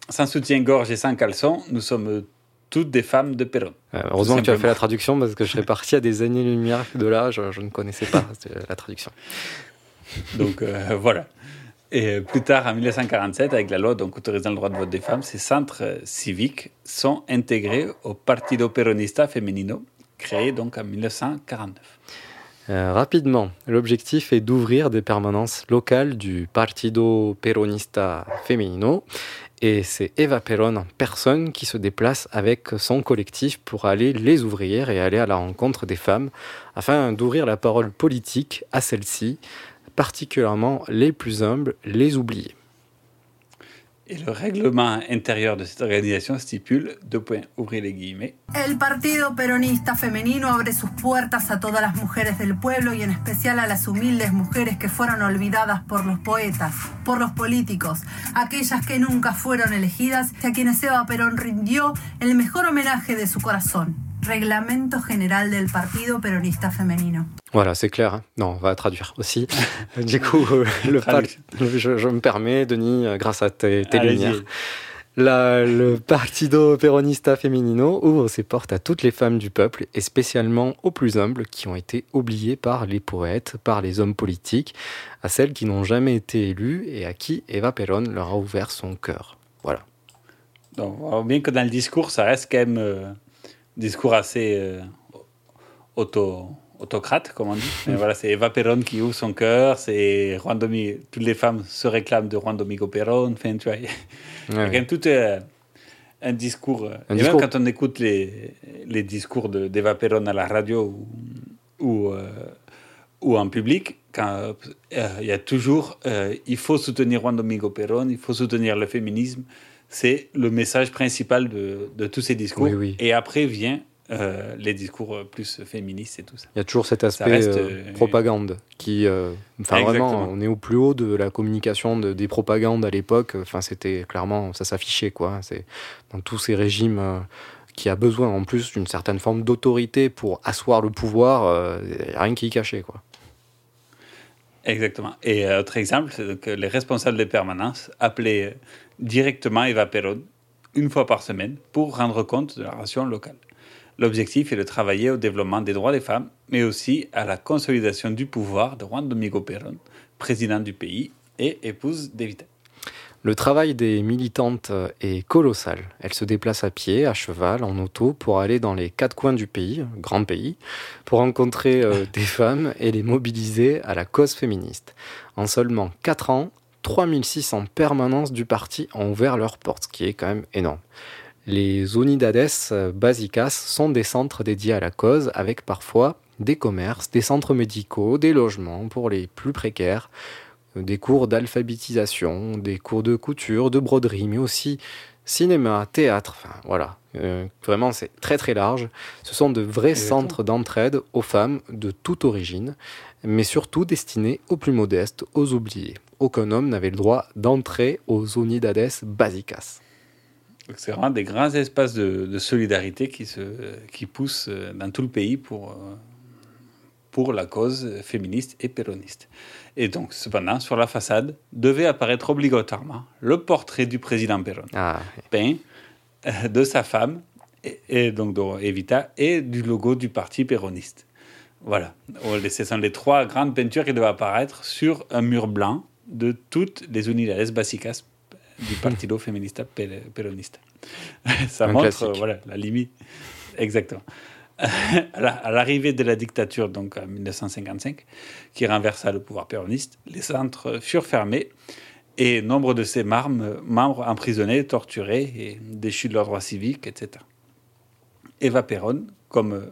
sans soutien-gorge et sans caleçon, nous sommes toutes des femmes de Perón. Euh, heureusement que tu as fait la traduction parce que je serais parti à des années-lumière de là, je, je ne connaissais pas euh, la traduction. Donc euh, [laughs] voilà. Et euh, plus tard, en 1947, avec la loi donc, autorisant le droit de vote des femmes, ces centres civiques sont intégrés au Partido Peronista Femenino, créé donc en 1949. Euh, rapidement, l'objectif est d'ouvrir des permanences locales du Partido Peronista Femenino et c'est Eva Perón en personne qui se déplace avec son collectif pour aller les ouvrir et aller à la rencontre des femmes afin d'ouvrir la parole politique à celles-ci, particulièrement les plus humbles, les oubliés. Et le règlement intérieur de cette organisation stipule, El Partido Peronista Femenino abre sus puertas a todas las mujeres del pueblo y en especial a las humildes mujeres que fueron olvidadas por los poetas, por los políticos, aquellas que nunca fueron elegidas y a quienes Eva Perón rindió el mejor homenaje de su corazón. Reglamento General del Partido Peronista Femenino. Voilà, c'est clair. hein. Non, on va traduire aussi. [laughs] du coup, euh, le par- je, je me permets, Denis, euh, grâce à tes, lumières. La- le Partido Peronista Femenino ouvre ses portes à toutes les femmes du peuple et spécialement aux plus humbles qui ont été oubliées par les poètes, par les hommes politiques, à celles qui n'ont jamais été élues et à qui Eva Perón leur a ouvert son cœur. Voilà. Donc, bien que dans le discours, ça reste quand même euh, discours assez euh, auto, autocrate, comme on dit. Mais voilà, c'est Eva Perón qui ouvre son cœur, c'est Juan Domingo, toutes les femmes se réclament de Juan Domingo Perón. Enfin, tu vois, il y a il y a quand même tout euh, un discours. euh, Un et discours. même quand on écoute les, les discours de- d'Eva Perón à la radio ou, ou, euh, ou en public, quand, euh, il y a toujours il faut soutenir Juan Domingo Perón, il faut soutenir le féminisme. C'est le message principal de, de tous ces discours. Oui, oui. Et après vient euh, les discours euh, plus féministes et tout ça. Il y a toujours cet aspect reste, euh, propagande qui, euh, enfin vraiment, on est au plus haut de la communication de- des propagandes à l'époque. Enfin, c'était clairement, ça s'affichait quoi. C'est dans tous ces régimes qui a besoin en plus d'une certaine forme d'autorité pour asseoir le pouvoir. rien qui y cachait quoi. Exactement. Et autre exemple, c'est que les responsables des permanences appelaient directement Eva Perón une fois par semaine pour rendre compte de la ration locale. L'objectif est de travailler au développement des droits des femmes, mais aussi à la consolidation du pouvoir de Juan Domingo Perón, président du pays et épouse d'Evita. Le travail des militantes est colossal. Elles se déplacent à pied, à cheval, en auto, pour aller dans les quatre coins du pays, grand pays, pour rencontrer euh, [laughs] des femmes et les mobiliser à la cause féministe. En seulement 4 ans, 3600 permanences du parti ont ouvert leurs portes, ce qui est quand même énorme. Les Unidades euh, Básicas sont des centres dédiés à la cause, avec parfois des commerces, des centres médicaux, des logements pour les plus précaires, euh, des cours d'alphabétisation, des cours de couture, de broderie, mais aussi cinéma, théâtre, enfin voilà. Euh, vraiment, c'est très très large. Ce sont de vrais Exactement. centres d'entraide aux femmes de toute origine, mais surtout destinés aux plus modestes, aux oubliés. Aucun homme n'avait le droit d'entrer aux Unidades Básicas. Donc c'est vraiment des grands espaces de, de solidarité qui, se, qui poussent euh, dans tout le pays pour, euh, pour la cause féministe et péroniste. Et donc, cependant, sur la façade, devait apparaître obligatoirement le portrait du président Perón, Ah, peint euh, de sa femme, et, et donc de Evita, et du logo du parti péroniste. Voilà. Ce sont les trois grandes peintures qui devaient apparaître sur un mur blanc de toutes les unidades básicas du Partido Feminista Pe- Peronista. [laughs] Ça Un montre classique. voilà, la limite. Exactement. à [laughs] la- à l'arrivée de la dictature, donc en 1955, qui renversa le pouvoir péroniste, les centres furent fermés et nombre de ses marmes- membres emprisonnés, torturés et déchus de leurs droits civiques, etc. Eva Perón, comme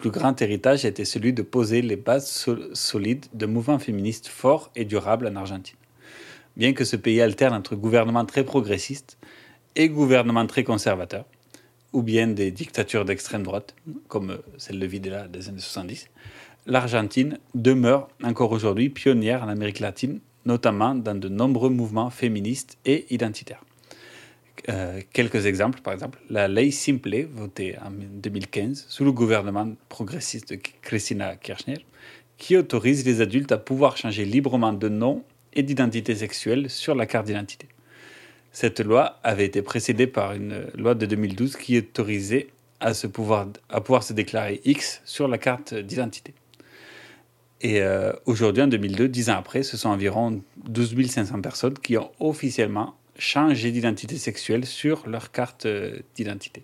plus grand héritage, était celui de poser les bases sol- solides de mouvements féministes forts et durables en Argentine. Bien que ce pays alterne entre gouvernements très progressistes et gouvernements très conservateurs, ou bien des dictatures d'extrême droite, comme celle de Videla des années 70, l'Argentine demeure encore aujourd'hui pionnière en Amérique latine, notamment dans de nombreux mouvements féministes et identitaires. Euh, quelques exemples, par exemple, la ley Simple, votée en 2015 sous le gouvernement progressiste de Cristina Kirchner, qui autorise les adultes à pouvoir changer librement de nom et d'identité sexuelle sur la carte d'identité. Cette loi avait été précédée par une loi de 2012 qui autorisait à, se pouvoir, à pouvoir se déclarer X sur la carte d'identité. Et euh, aujourd'hui, en 2002, dix ans après, ce sont environ 12 500 personnes qui ont officiellement changé d'identité sexuelle sur leur carte euh, d'identité.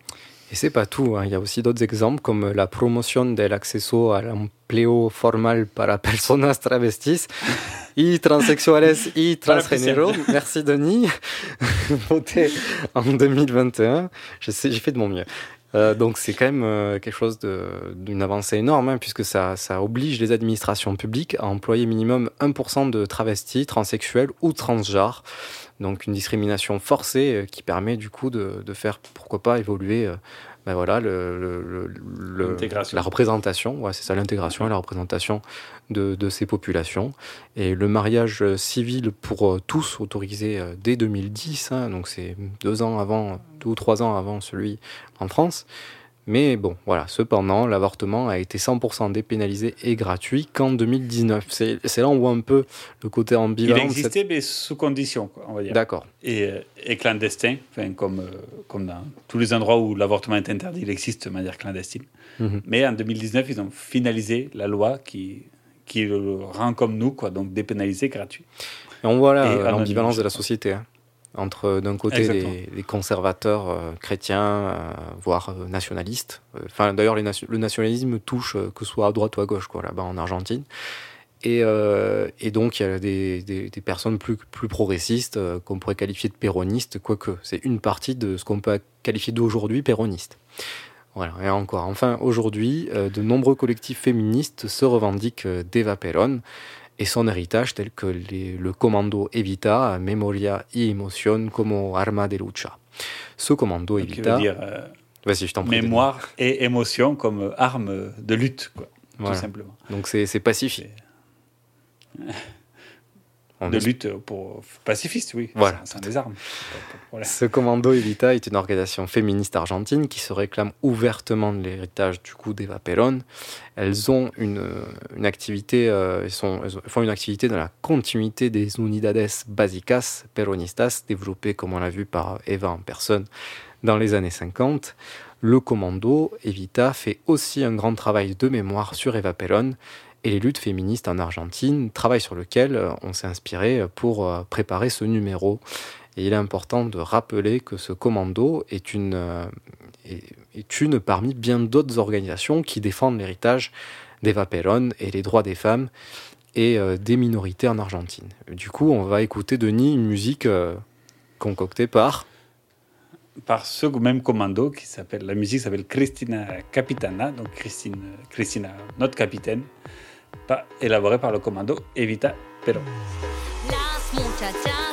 Et c'est pas tout, hein. il y a aussi d'autres exemples comme la promotion del acceso al empleo formal para personas travestis [laughs] y transexuales y transgénero. Merci Denis, [laughs] voté en 2021. Je sais, j'ai fait de mon mieux. Euh, donc c'est quand même euh, quelque chose d'une avancée énorme, hein, puisque ça, oblige les administrations publiques à employer minimum 1% de travestis, transsexuels ou transgenres. Donc une discrimination forcée euh, qui permet du coup de, faire, pourquoi pas, évoluer ben voilà, le, le- le- la représentation, ouais, c'est ça l'intégration et la représentation de, de ces populations. Et le mariage civil pour euh, tous autorisé euh, dès 2010, hein, donc c'est deux ans avant, deux ou trois ans avant celui en France. Mais bon, voilà, cependant, l'avortement a été 100% dépénalisé et gratuit qu'en 2019. C'est là où on voit un peu le côté Il ambivalent. cette- existait, mais sous condition, on va dire. D'accord. Et, euh, et clandestin, enfin, comme, euh, comme dans tous les endroits où l'avortement est interdit, il existe de manière clandestine. Mhm. Mais en 2019, ils ont finalisé la loi qui, qui le rend comme nous, quoi, donc dépénalisé, gratuit. Et on voit là euh, l'ambivalence de la société. hein. Entre d'un côté les, les conservateurs euh, chrétiens, euh, voire euh, nationalistes. Enfin, d'ailleurs, le nationalisme touche que ce soit à droite ou à gauche, quoi, là-bas en Argentine. Et, et donc, il y a des, des- des personnes plus, plus progressistes qu'on pourrait qualifier de péronistes, quoique c'est une partie de ce qu'on peut qualifier d'aujourd'hui péroniste. Voilà, et encore. Enfin, aujourd'hui, de nombreux collectifs féministes se revendiquent d'Eva Perón et son héritage tel que les- le commando Evita, Memoria y Emoción como arma de lucha. Ce commando Qui Evita... euh, Vas-y, je t'en prie. mémoire et émotion comme arme de lutte, quoi, Voilà. tout simplement. Donc c'est c'est pacifique. On de lutte pour pacifiste, oui. Voilà. Sans des armes. Ce commando Evita est une organisation féministe argentine qui se réclame ouvertement de l'héritage du coup d'Eva Perón. Elles ont une, une activité, euh, elles, sont, elles font une activité dans la continuité des unidades básicas peronistas développées, comme on l'a vu par Eva en personne, dans les années 50. Le commando Evita fait aussi un grand travail de mémoire sur Eva Perón et les luttes féministes en Argentine, travail sur lequel euh, on s'est inspiré pour euh, préparer ce numéro. Et il est important de rappeler que ce commando est une, euh, est, une parmi bien d'autres organisations qui défendent l'héritage d'Eva Perón et les droits des femmes et euh, des minorités en Argentine. Du coup, on va écouter, Denis, une musique euh, concoctée par... Par ce même commando qui s'appelle, la musique s'appelle Cristina Capitana, donc Christine, Cristina, notre capitaine, pas élaborée par le commando Evita Perón. Las muchachas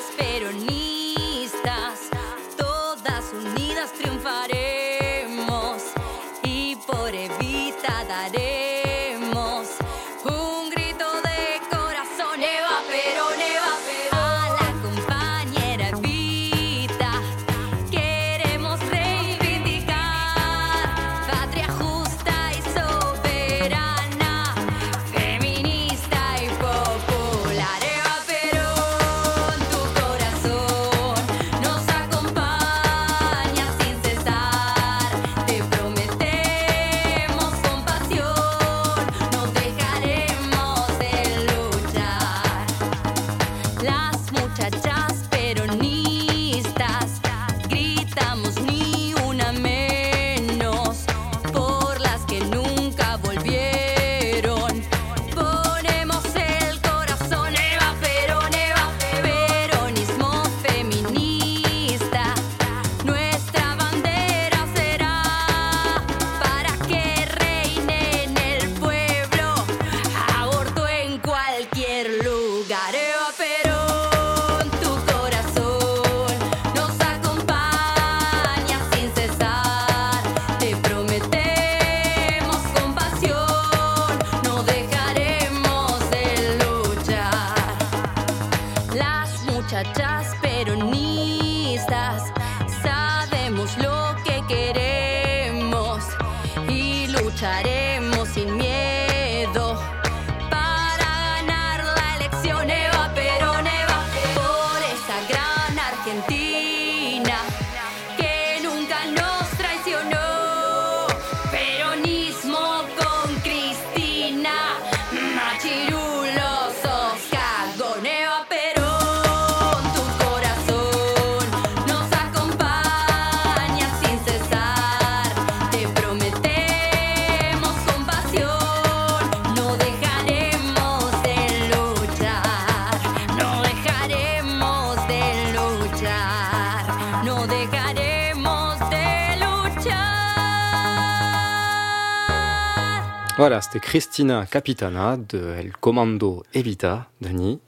c'était Christina Capitana de El Comando Evita, Denis.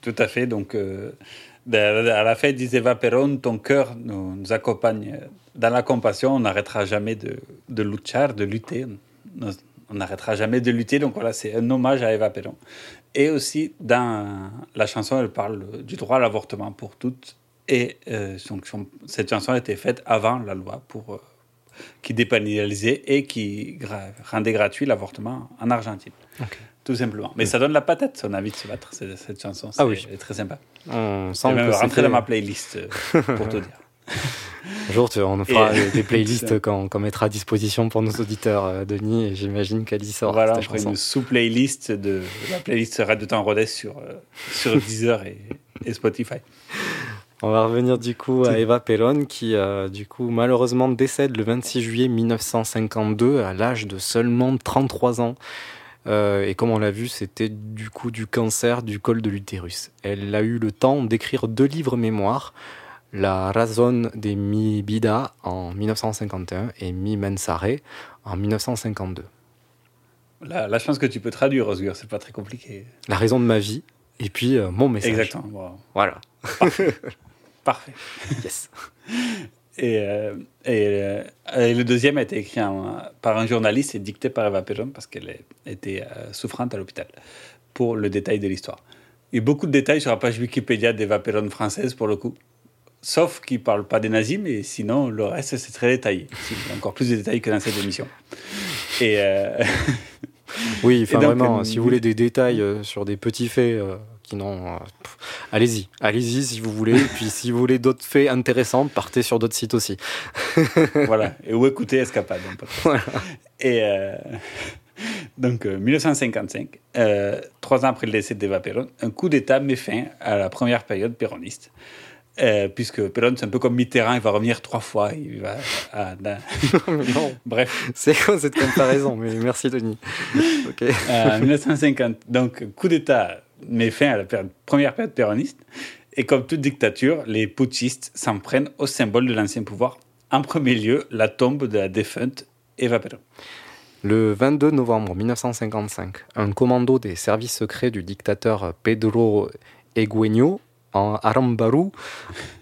Tout à fait. Donc, euh, de- à la fête d'Iseva Perón, ton cœur nous, nous accompagne dans la compassion. On n'arrêtera jamais de, luchar, de lutter. On n'arrêtera jamais de lutter. Donc voilà, c'est un hommage à Eva Perón. Et aussi, dans la chanson, elle parle du droit à l'avortement pour toutes. Et euh, cette chanson a été faite avant la loi pour, euh, qui dépénalisait et qui rendait gratuit l'avortement en Argentine. Tout simplement. Mais ça donne la patate, on a envie de se battre, cette, cette chanson. Ah oui. C'est- Elle est très sympa. On Je sent même rentrer dans ma playlist euh, pour te dire. Un jour, tu- on nous fera Et- des- [laughs] playlists qu'on qu'on mettra à disposition pour nos auditeurs, euh, Denis, et j'imagine qu'elle y sort. Voilà, on fera une sous-playlist de la playlist Radio Temps Rodez sur, euh, sur Deezer et, et Spotify. On va revenir du coup à Eva Perón qui, euh, du coup, malheureusement décède le 26 juillet 1952 à l'âge de seulement 33 ans. Euh, et comme on l'a vu, c'était du coup du cancer du col de l'utérus. Elle a eu le temps d'écrire deux livres mémoires, La Razón de mi vida en 1951 et Mi Mensare en 1952. La, la chance que tu peux traduire, Osgur, c'est pas très compliqué. La raison de ma vie et puis euh, mon message. Exactement. wow. Voilà. [laughs] Parfait. [laughs] Yes. Et, euh, et, euh, et le deuxième a été écrit en- par un journaliste et dicté par Eva Perón parce qu'elle était euh, souffrante à l'hôpital, pour le détail de l'histoire. Il y a beaucoup de détails sur la page Wikipédia d'Eva Perón française, pour le coup. Sauf qu'il ne parle pas des nazis, mais sinon, le reste, c'est très détaillé. Encore plus de détails que dans cette émission. Et. euh, Oui, enfin Et donc, vraiment, si vous voulez des détails euh, sur des petits faits euh, qui n'ont... euh, allez-y, allez-y si vous voulez. Et puis si vous voulez d'autres faits intéressants, partez sur d'autres sites aussi. [laughs] voilà, et ou écouter Escapade. podcast. Et euh, donc, euh, 1955, euh, trois ans après le décès d'Eva Perón, un coup d'État met fin à la première période péroniste. Euh, puisque Perón, c'est un peu comme Mitterrand, il va revenir trois fois. Il va, [laughs] non. [laughs] Bref. C'est quoi cette comparaison? Mais merci Denis. Ok. Euh, 1950, donc coup d'État met fin à la première période péroniste. Et comme toute dictature, les putschistes s'en prennent au symbole de l'ancien pouvoir. En premier lieu, la tombe de la défunte Eva Perón. Le 22 novembre 1955, un commando des services secrets du dictateur Pedro Egueño en Arambaru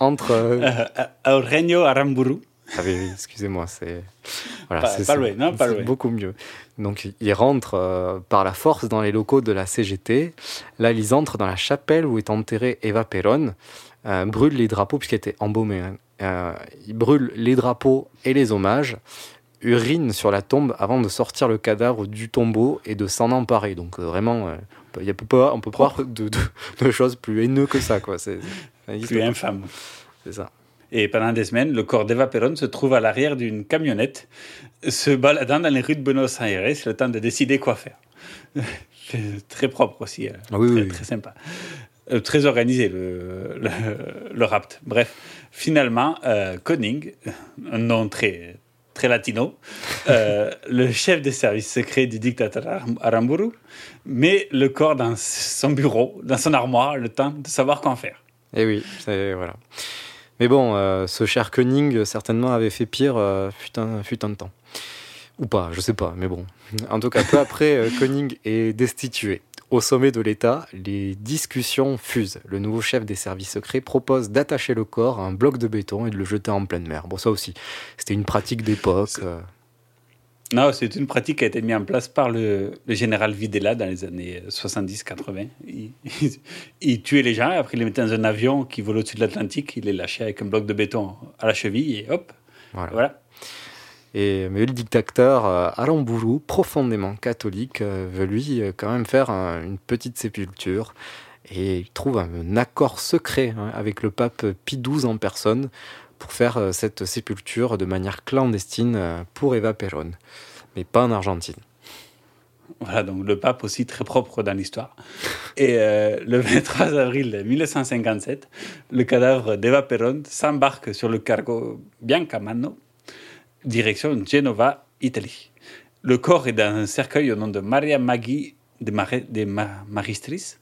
entre... [laughs] Euh, Eugenio Aramburu. Ah oui, oui, excusez-moi, c'est voilà, Pas- c'est- pas c'est- loin, non, pas c'est loin. beaucoup mieux. Donc il rentre euh, par la force dans les locaux de la CGT. Là, ils entrent dans la chapelle où est enterrée Eva Perón, euh, brûlent les drapeaux puisqu'elle était embaumée. hein. Euh, ils brûlent les drapeaux et les hommages, urinent sur la tombe avant de sortir le cadavre du tombeau et de s'en emparer. Donc euh, vraiment, euh, il y a pas, on peut pas voir de, de- de choses plus haineuses que ça, quoi. C'est Plus infâme. C'est ça. Et pendant des semaines, le corps d'Eva Perón se trouve à l'arrière d'une camionnette, se baladant dans les rues de Buenos Aires, le temps de décider quoi faire. [laughs] Très propre aussi, euh, Ah oui, très, oui. très sympa. Euh, très organisé le, le, le rapt. Bref, finalement, euh, Koenig, un nom très, très latino, euh, [laughs] le chef des services secrets du dictateur Aram- Aramburu, met le corps dans son bureau, dans son armoire, le temps de savoir quoi en faire. Et oui, c'est voilà. Mais bon, euh, ce cher Koenig certainement avait fait pire euh, fut, un, fut un temps. Ou pas, je sais pas, mais bon. [laughs] En tout cas, peu après, euh, Koenig est destitué. Au sommet de l'État, les discussions fusent. Le nouveau chef des services secrets propose d'attacher le corps à un bloc de béton et de le jeter en pleine mer. Bon, ça aussi, c'était une pratique d'époque. Euh, Non, c'est une pratique qui a été mise en place par le, le général Videla dans les années 70-80. Il, il- [laughs] il tuait les gens, après il les mettait dans un avion qui volait au-dessus de l'Atlantique, il les lâchait avec un bloc de béton à la cheville et hop, Voilà. voilà. Et, mais le dictateur euh, Aramburu, profondément catholique, euh, veut lui euh, quand même faire un- une petite sépulture. Et il trouve un, accord secret hein, avec le pape Pie XII en personne pour faire euh, cette sépulture de manière clandestine euh, pour Eva Perón. Mais pas en Argentine. Voilà, donc le pape aussi très propre dans l'histoire. Et euh, le 23 avril 1957, le cadavre d'Eva Perón s'embarque sur le cargo Biancamano, direction Genova, Italie. Le corps est dans un cercueil au nom de Maria Maggi de, Mare- de Ma- Maristris.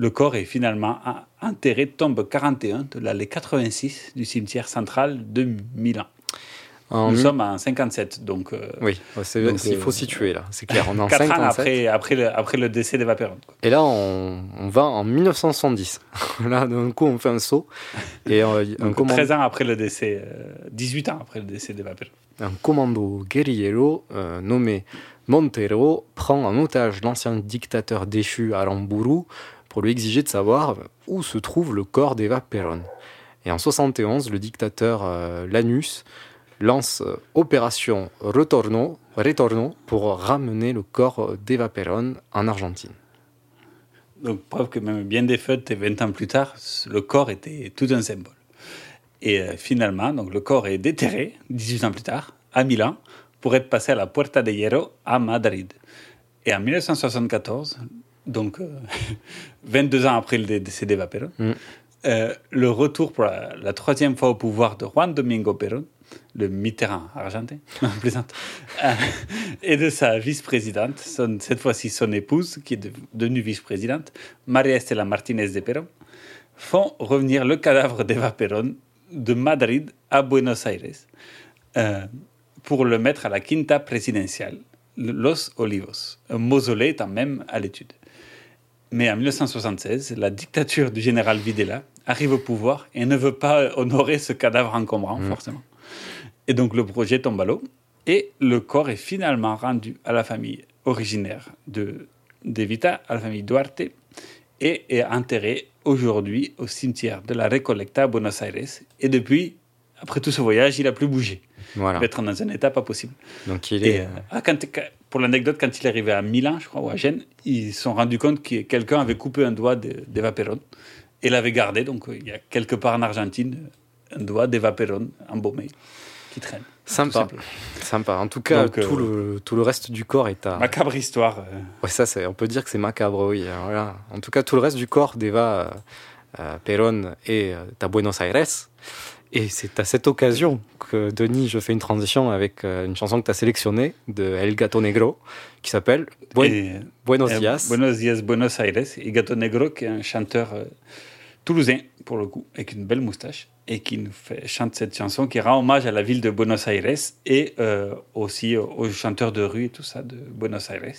Le corps est finalement en- enterré tombe 41 de l'allée 86 du cimetière central de Milan. En Nous sommes en 57, donc... euh, Oui, c'est- donc, il faut euh, situer là, c'est clair. On est en Quatre ans 57. après, après, le, après le décès d'Eva quoi. Et là, on, on va en 1970. [laughs] là, d'un coup, on fait un saut. Et euh, [laughs] un, Donc, commando, 13 ans après le décès, euh, 18 ans après le décès d'Eva Perón. un commando guerrillero euh, nommé Montero prend en otage l'ancien dictateur déchu Aramburu pour lui exiger de savoir où se trouve le corps d'Eva Perón. Et en 71, le dictateur euh, Lanus lance euh, opération Retorno, Retorno pour ramener le corps d'Eva Perón en Argentine. Donc, preuve que même bien défaite et 20 ans plus tard, le corps était tout un symbole. Et euh, finalement, donc, le corps est déterré, 18 ans plus tard, à Milan, pour être passé à la Puerta de Hierro à Madrid. Et en 1974, donc euh, [laughs] 22 ans après le décès d'Eva Perón, Mm. euh, le retour pour la, la troisième fois au pouvoir de Juan Domingo Perón, le Mitterrand argentin, [laughs] plaisante, euh, et de sa vice-présidente, cette fois-ci son épouse, qui est de- devenue vice-présidente, María Estela Martínez de Perón, font revenir le cadavre d'Eva Perón de Madrid à Buenos Aires euh, pour le mettre à la Quinta Presidencial, Los Olivos, un mausolée étant même à l'étude. Mais en 1976, la dictature du général Videla arrive au pouvoir et ne veut pas honorer ce cadavre encombrant, forcément. Et donc le projet tombe à l'eau et le corps est finalement rendu à la famille originaire de d'Evita, à la famille Duarte, et est enterré aujourd'hui au cimetière de la Recollecta à Buenos Aires. Et depuis, après tout ce voyage, il n'a plus bougé. Voilà. Il va être dans un état pas possible. Donc il Et, est. euh, quand- pour l'anecdote, quand il est arrivé à Milan, je crois, ou à Gênes, ils se sont rendus compte que quelqu'un avait coupé un doigt de- d'Eva Perón et l'avait gardé. Donc euh, il y a quelque part en Argentine un doigt d'Eva Perón embaumé qui traîne. Sympa. Sympa. En tout cas, Donc, euh, tout, le, tout le reste du corps est à. Macabre histoire. euh. Ouais, ça, c'est- on peut dire que c'est macabre, oui. Voilà. En tout cas, tout le reste du corps d'Eva euh, euh, Perón est euh, à Buenos Aires. Et c'est à cette occasion que, Denis, je fais une transition avec euh, une chanson que tu as sélectionnée de El Gato Negro qui s'appelle Buen- Buenos euh, Dias. Buenos Dias, Buenos Aires. Et Gato Negro, qui est un chanteur euh, toulousain, pour le coup, avec une belle moustache, et qui nous fait, chante cette chanson qui rend hommage à la ville de Buenos Aires et euh, aussi aux, chanteurs de rue et tout ça de Buenos Aires.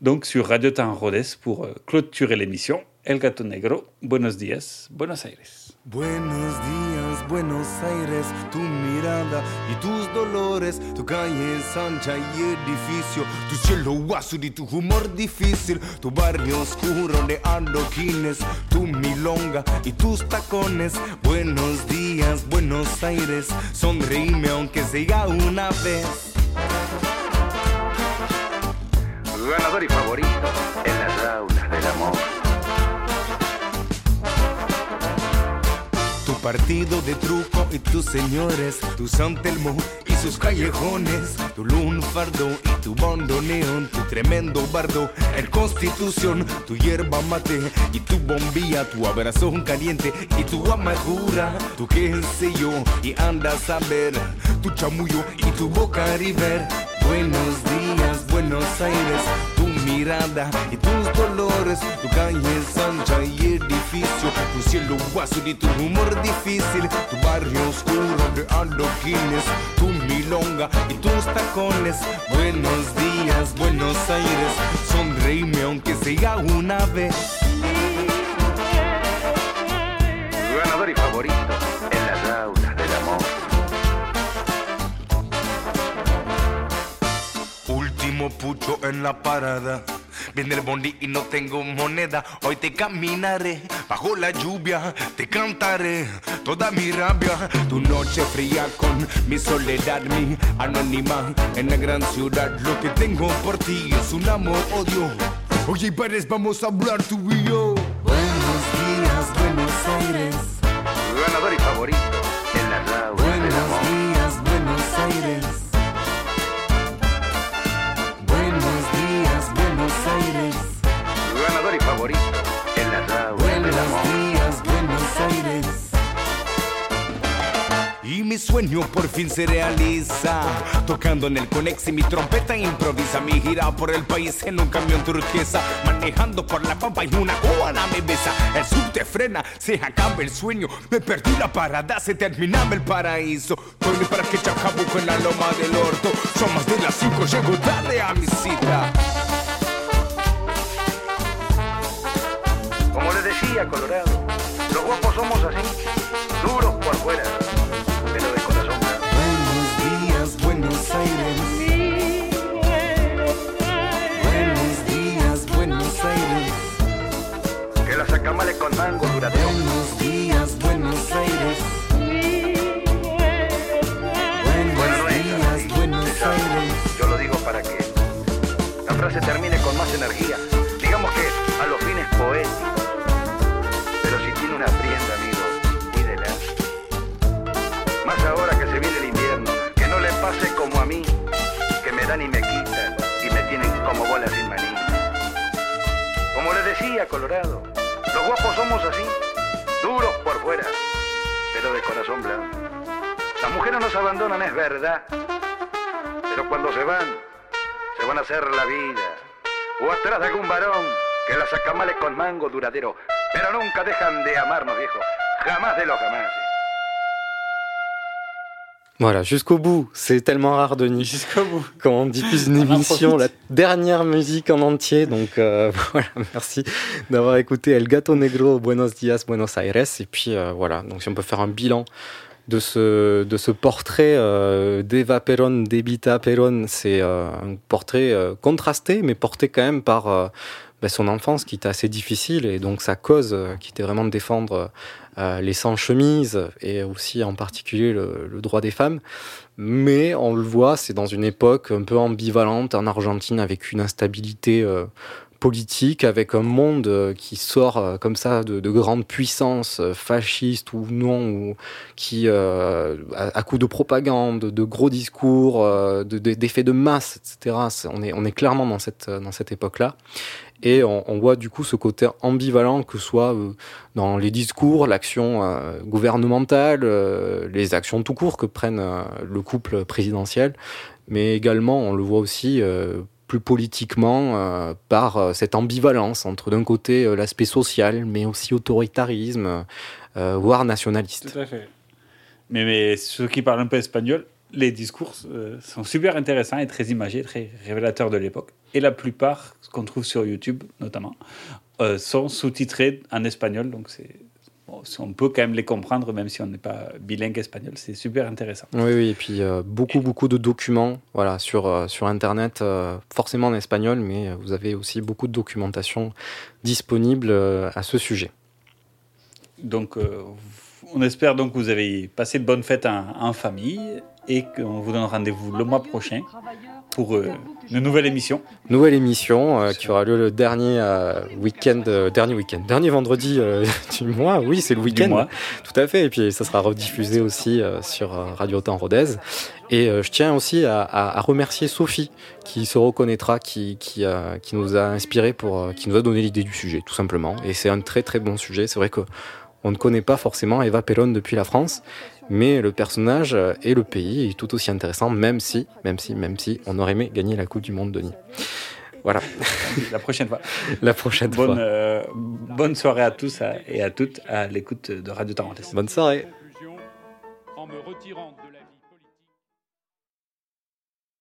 Donc sur Radio Temps Rhodes pour euh, clôturer l'émission, El Gato Negro, Buenos Dias, Buenos Aires. Buenos días, Buenos Aires, tu mirada y tus dolores, tu calle es ancha y edificio, tu cielo azul y tu humor difícil, tu barrio oscuro de adoquines, tu milonga y tus tacones. Buenos días, Buenos Aires, sonreíme aunque sea una vez. Ganador y favorito en las aulas del amor. Partido de truco y tus señores, tu San Telmo y sus callejones, tu lunfardo y tu bandoneón, tu tremendo bardo, el constitución, tu hierba mate y tu bombilla, tu abrazo caliente y tu amargura, tu qué sé yo y andas a ver, tu chamullo y tu boca river. Buenos días, Buenos Aires, y tus dolores, tu calle es ancha y edificio, tu cielo azul y tu humor difícil, tu barrio oscuro de adoquines, tu milonga y tus tacones. Buenos días, Buenos Aires, sonreíme aunque sea una vez. Ganador y favorito pucho en la parada. Viene el bondi y no tengo moneda. Hoy te caminaré bajo la lluvia. Te cantaré toda mi rabia. Tu noche fría con mi soledad, mi anónima en la gran ciudad. Lo que tengo por ti es un amor-odio. Oye, pares, vamos a hablar tú y yo. Mi sueño por fin se realiza. Tocando en el Conex y mi trompeta improvisa. Mi gira por el país en un camión turquesa. Manejando por la pampa y una cubana me besa. El subte frena, se acaba el sueño. Me perdí la parada, se terminaba el paraíso. Estoy para que chacabuco en la loma del orto. Son más de las cinco, llego tarde a mi cita. Como les decía, Colorado, los guapos somos así, duros por fuera, Sacamales con mango duradero. Buenos días, Buenos Aires. Bueno, Buenos días, Buenos. Aires. Yo lo digo para que la frase termine con más energía. Digamos que a los fines poéticos. Pero si tiene una prenda, amigo, cuídela. Más ahora que se viene el invierno, que no le pase como a mí, que me dan y me quitan y me tienen como bolas sin maní. Como les decía, Colorado, los guapos somos así, duros por fuera, pero de corazón blanco. Las mujeres nos abandonan, es verdad, pero cuando se van, se van a hacer la vida, o atrás de algún varón que las acamale con mango duradero, pero nunca dejan de amarnos, viejo, jamás de los jamás. Voilà, jusqu'au bout. C'est tellement rare, Denis. Jusqu'au bout. [laughs] Quand on diffuse une émission, la dernière musique en entier. Donc euh, [laughs] voilà, merci d'avoir écouté El Gato Negro, Buenos Dias, Buenos Aires. Et puis euh, voilà, donc si on peut faire un bilan de ce, de ce portrait euh, d'Eva Perón, d'Ebita Perón, c'est euh, un portrait euh, contrasté, mais porté quand même par euh, ben, son enfance qui était assez difficile et donc sa cause qui était vraiment de défendre les sans-chemises et aussi en particulier le, droit des femmes. Mais on le voit, c'est dans une époque un peu ambivalente en Argentine avec une instabilité euh, politique, avec un monde euh, qui sort euh, comme ça de, de grandes puissances euh, fascistes ou non, ou qui, euh, à, coup de propagande, de gros discours, euh, de- de- d'effets de masse, etc. On est, clairement dans cette époque-là. Et on, voit du coup ce côté ambivalent, que soit euh, dans les discours, l'action euh, gouvernementale, euh, les actions tout court que prennent le couple présidentiel, mais également on le voit aussi plus politiquement par cette ambivalence entre d'un côté l'aspect social, mais aussi autoritarisme, voire nationaliste. Tout à fait. Mais, mais ceux qui parlent un peu espagnol, les discours euh, sont super intéressants et très imagés, très révélateurs de l'époque. Et la plupart, ce qu'on trouve sur YouTube notamment, euh, sont sous-titrés en espagnol. Donc c'est, bon, on peut quand même les comprendre, même si on n'est pas bilingue espagnol. C'est super intéressant. Oui, oui, et puis euh, beaucoup, beaucoup de documents voilà, sur, sur Internet, forcément en espagnol, mais vous avez aussi beaucoup de documentation disponible à ce sujet. Donc on espère donc que vous avez passé de bonnes fêtes en, en famille et qu'on vous donne rendez-vous le mois prochain pour euh, une nouvelle émission. Nouvelle émission euh, qui aura lieu le dernier euh, week-end, dernier week-end, dernier vendredi [laughs] du mois. Oui, c'est le week-end. Tout à fait. Et puis ça sera rediffusé aussi sur Radio Temps Rodez. Et je tiens aussi à, à- à remercier Sophie qui se reconnaîtra, qui, qui, qui nous a inspiré pour, qui nous a donné l'idée du sujet, tout simplement. Et c'est un très très bon sujet. C'est vrai que on ne connaît pas forcément Eva Perón depuis la France, mais le personnage et le pays est tout aussi intéressant, même si, même si, même si on aurait aimé gagner la Coupe du Monde, Denis. Voilà. La prochaine fois. [laughs] La prochaine bonne, fois. euh, bonne soirée à tous et à toutes à l'écoute de Radio Tarentaise. Bonne soirée. En me retirant de